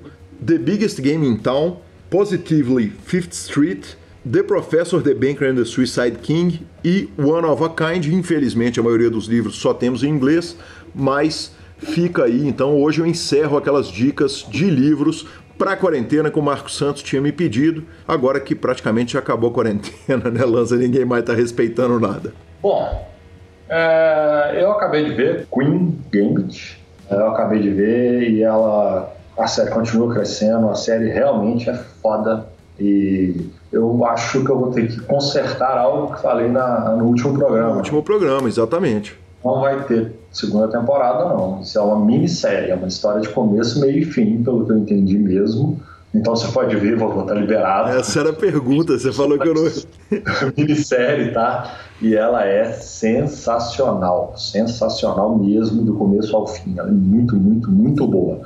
The Biggest Game in Town, Positively Fifth Street, The Professor, The Banker and the Suicide King e One of a Kind. Infelizmente, a maioria dos livros só temos em inglês, mas fica aí. Então, hoje eu encerro aquelas dicas de livros para a quarentena que o Marcos Santos tinha me pedido. Agora que praticamente já acabou a quarentena, né, Lanza? Ninguém mais está respeitando nada. Bom, é, eu acabei de ver Queen Gambit. Eu acabei de ver e ela. A série continua crescendo, a série realmente é foda. E eu acho que eu vou ter que consertar algo que falei na, no último programa. No último programa, exatamente. Não vai ter segunda temporada, não. Isso é uma minissérie, é uma história de começo, meio e fim, pelo que eu entendi mesmo. Então você pode ver, vou estar liberado. Essa era a pergunta, você falou que eu não. minissérie, tá? E ela é sensacional, sensacional mesmo, do começo ao fim. Ela é muito, muito, muito boa.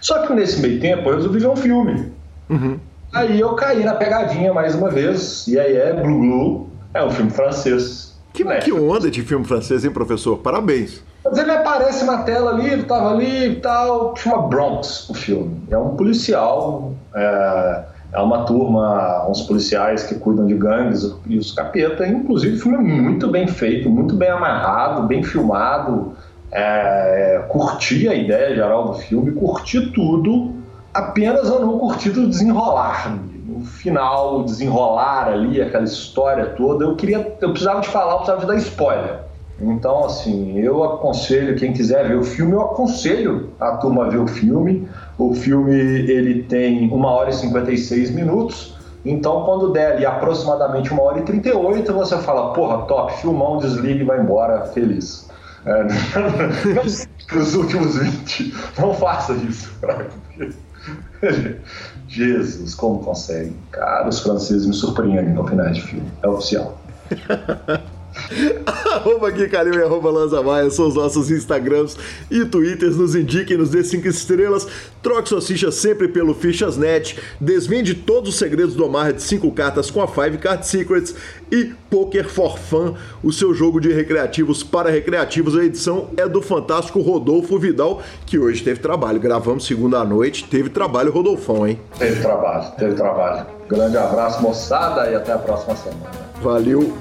Só que nesse meio tempo eu resolvi ver um filme. Uhum. Aí eu caí na pegadinha mais uma vez, e aí é Blue Blue, é um filme francês. Que, que onda de filme francês, hein, professor? Parabéns. Mas ele aparece na tela ali, ele tava ali e tal. Chama Bronx o filme. É um policial, é, é uma turma, uns policiais que cuidam de gangues e os capeta. Inclusive, o filme é muito bem feito, muito bem amarrado, bem filmado. É, curti a ideia geral do filme, curti tudo, apenas eu não curti o desenrolar. No final, o desenrolar ali, aquela história toda, eu queria, eu precisava de falar, eu precisava de dar spoiler. Então, assim, eu aconselho, quem quiser ver o filme, eu aconselho a turma a ver o filme. O filme, ele tem 1 hora e 56 minutos. Então, quando der ali aproximadamente 1 hora e 38, você fala, porra, top, filmão, desliga e vai embora feliz. É, últimos 20, não faça isso. Jesus, como consegue? Cara, os franceses me surpreendem no final de filme. É oficial. arroba Gui Calil e arroba Lanza Maia são os nossos Instagrams e Twitters. Nos indiquem, nos dê 5 estrelas. Troque suas fichas sempre pelo Fichas.net. Desvende todos os segredos do Omar de 5 cartas com a Five Card Secrets. E Poker for Fun, o seu jogo de recreativos para recreativos. A edição é do fantástico Rodolfo Vidal, que hoje teve trabalho. Gravamos segunda à noite, teve trabalho, Rodolfão, hein? Teve trabalho, teve trabalho. Grande abraço, moçada, e até a próxima semana. Valeu!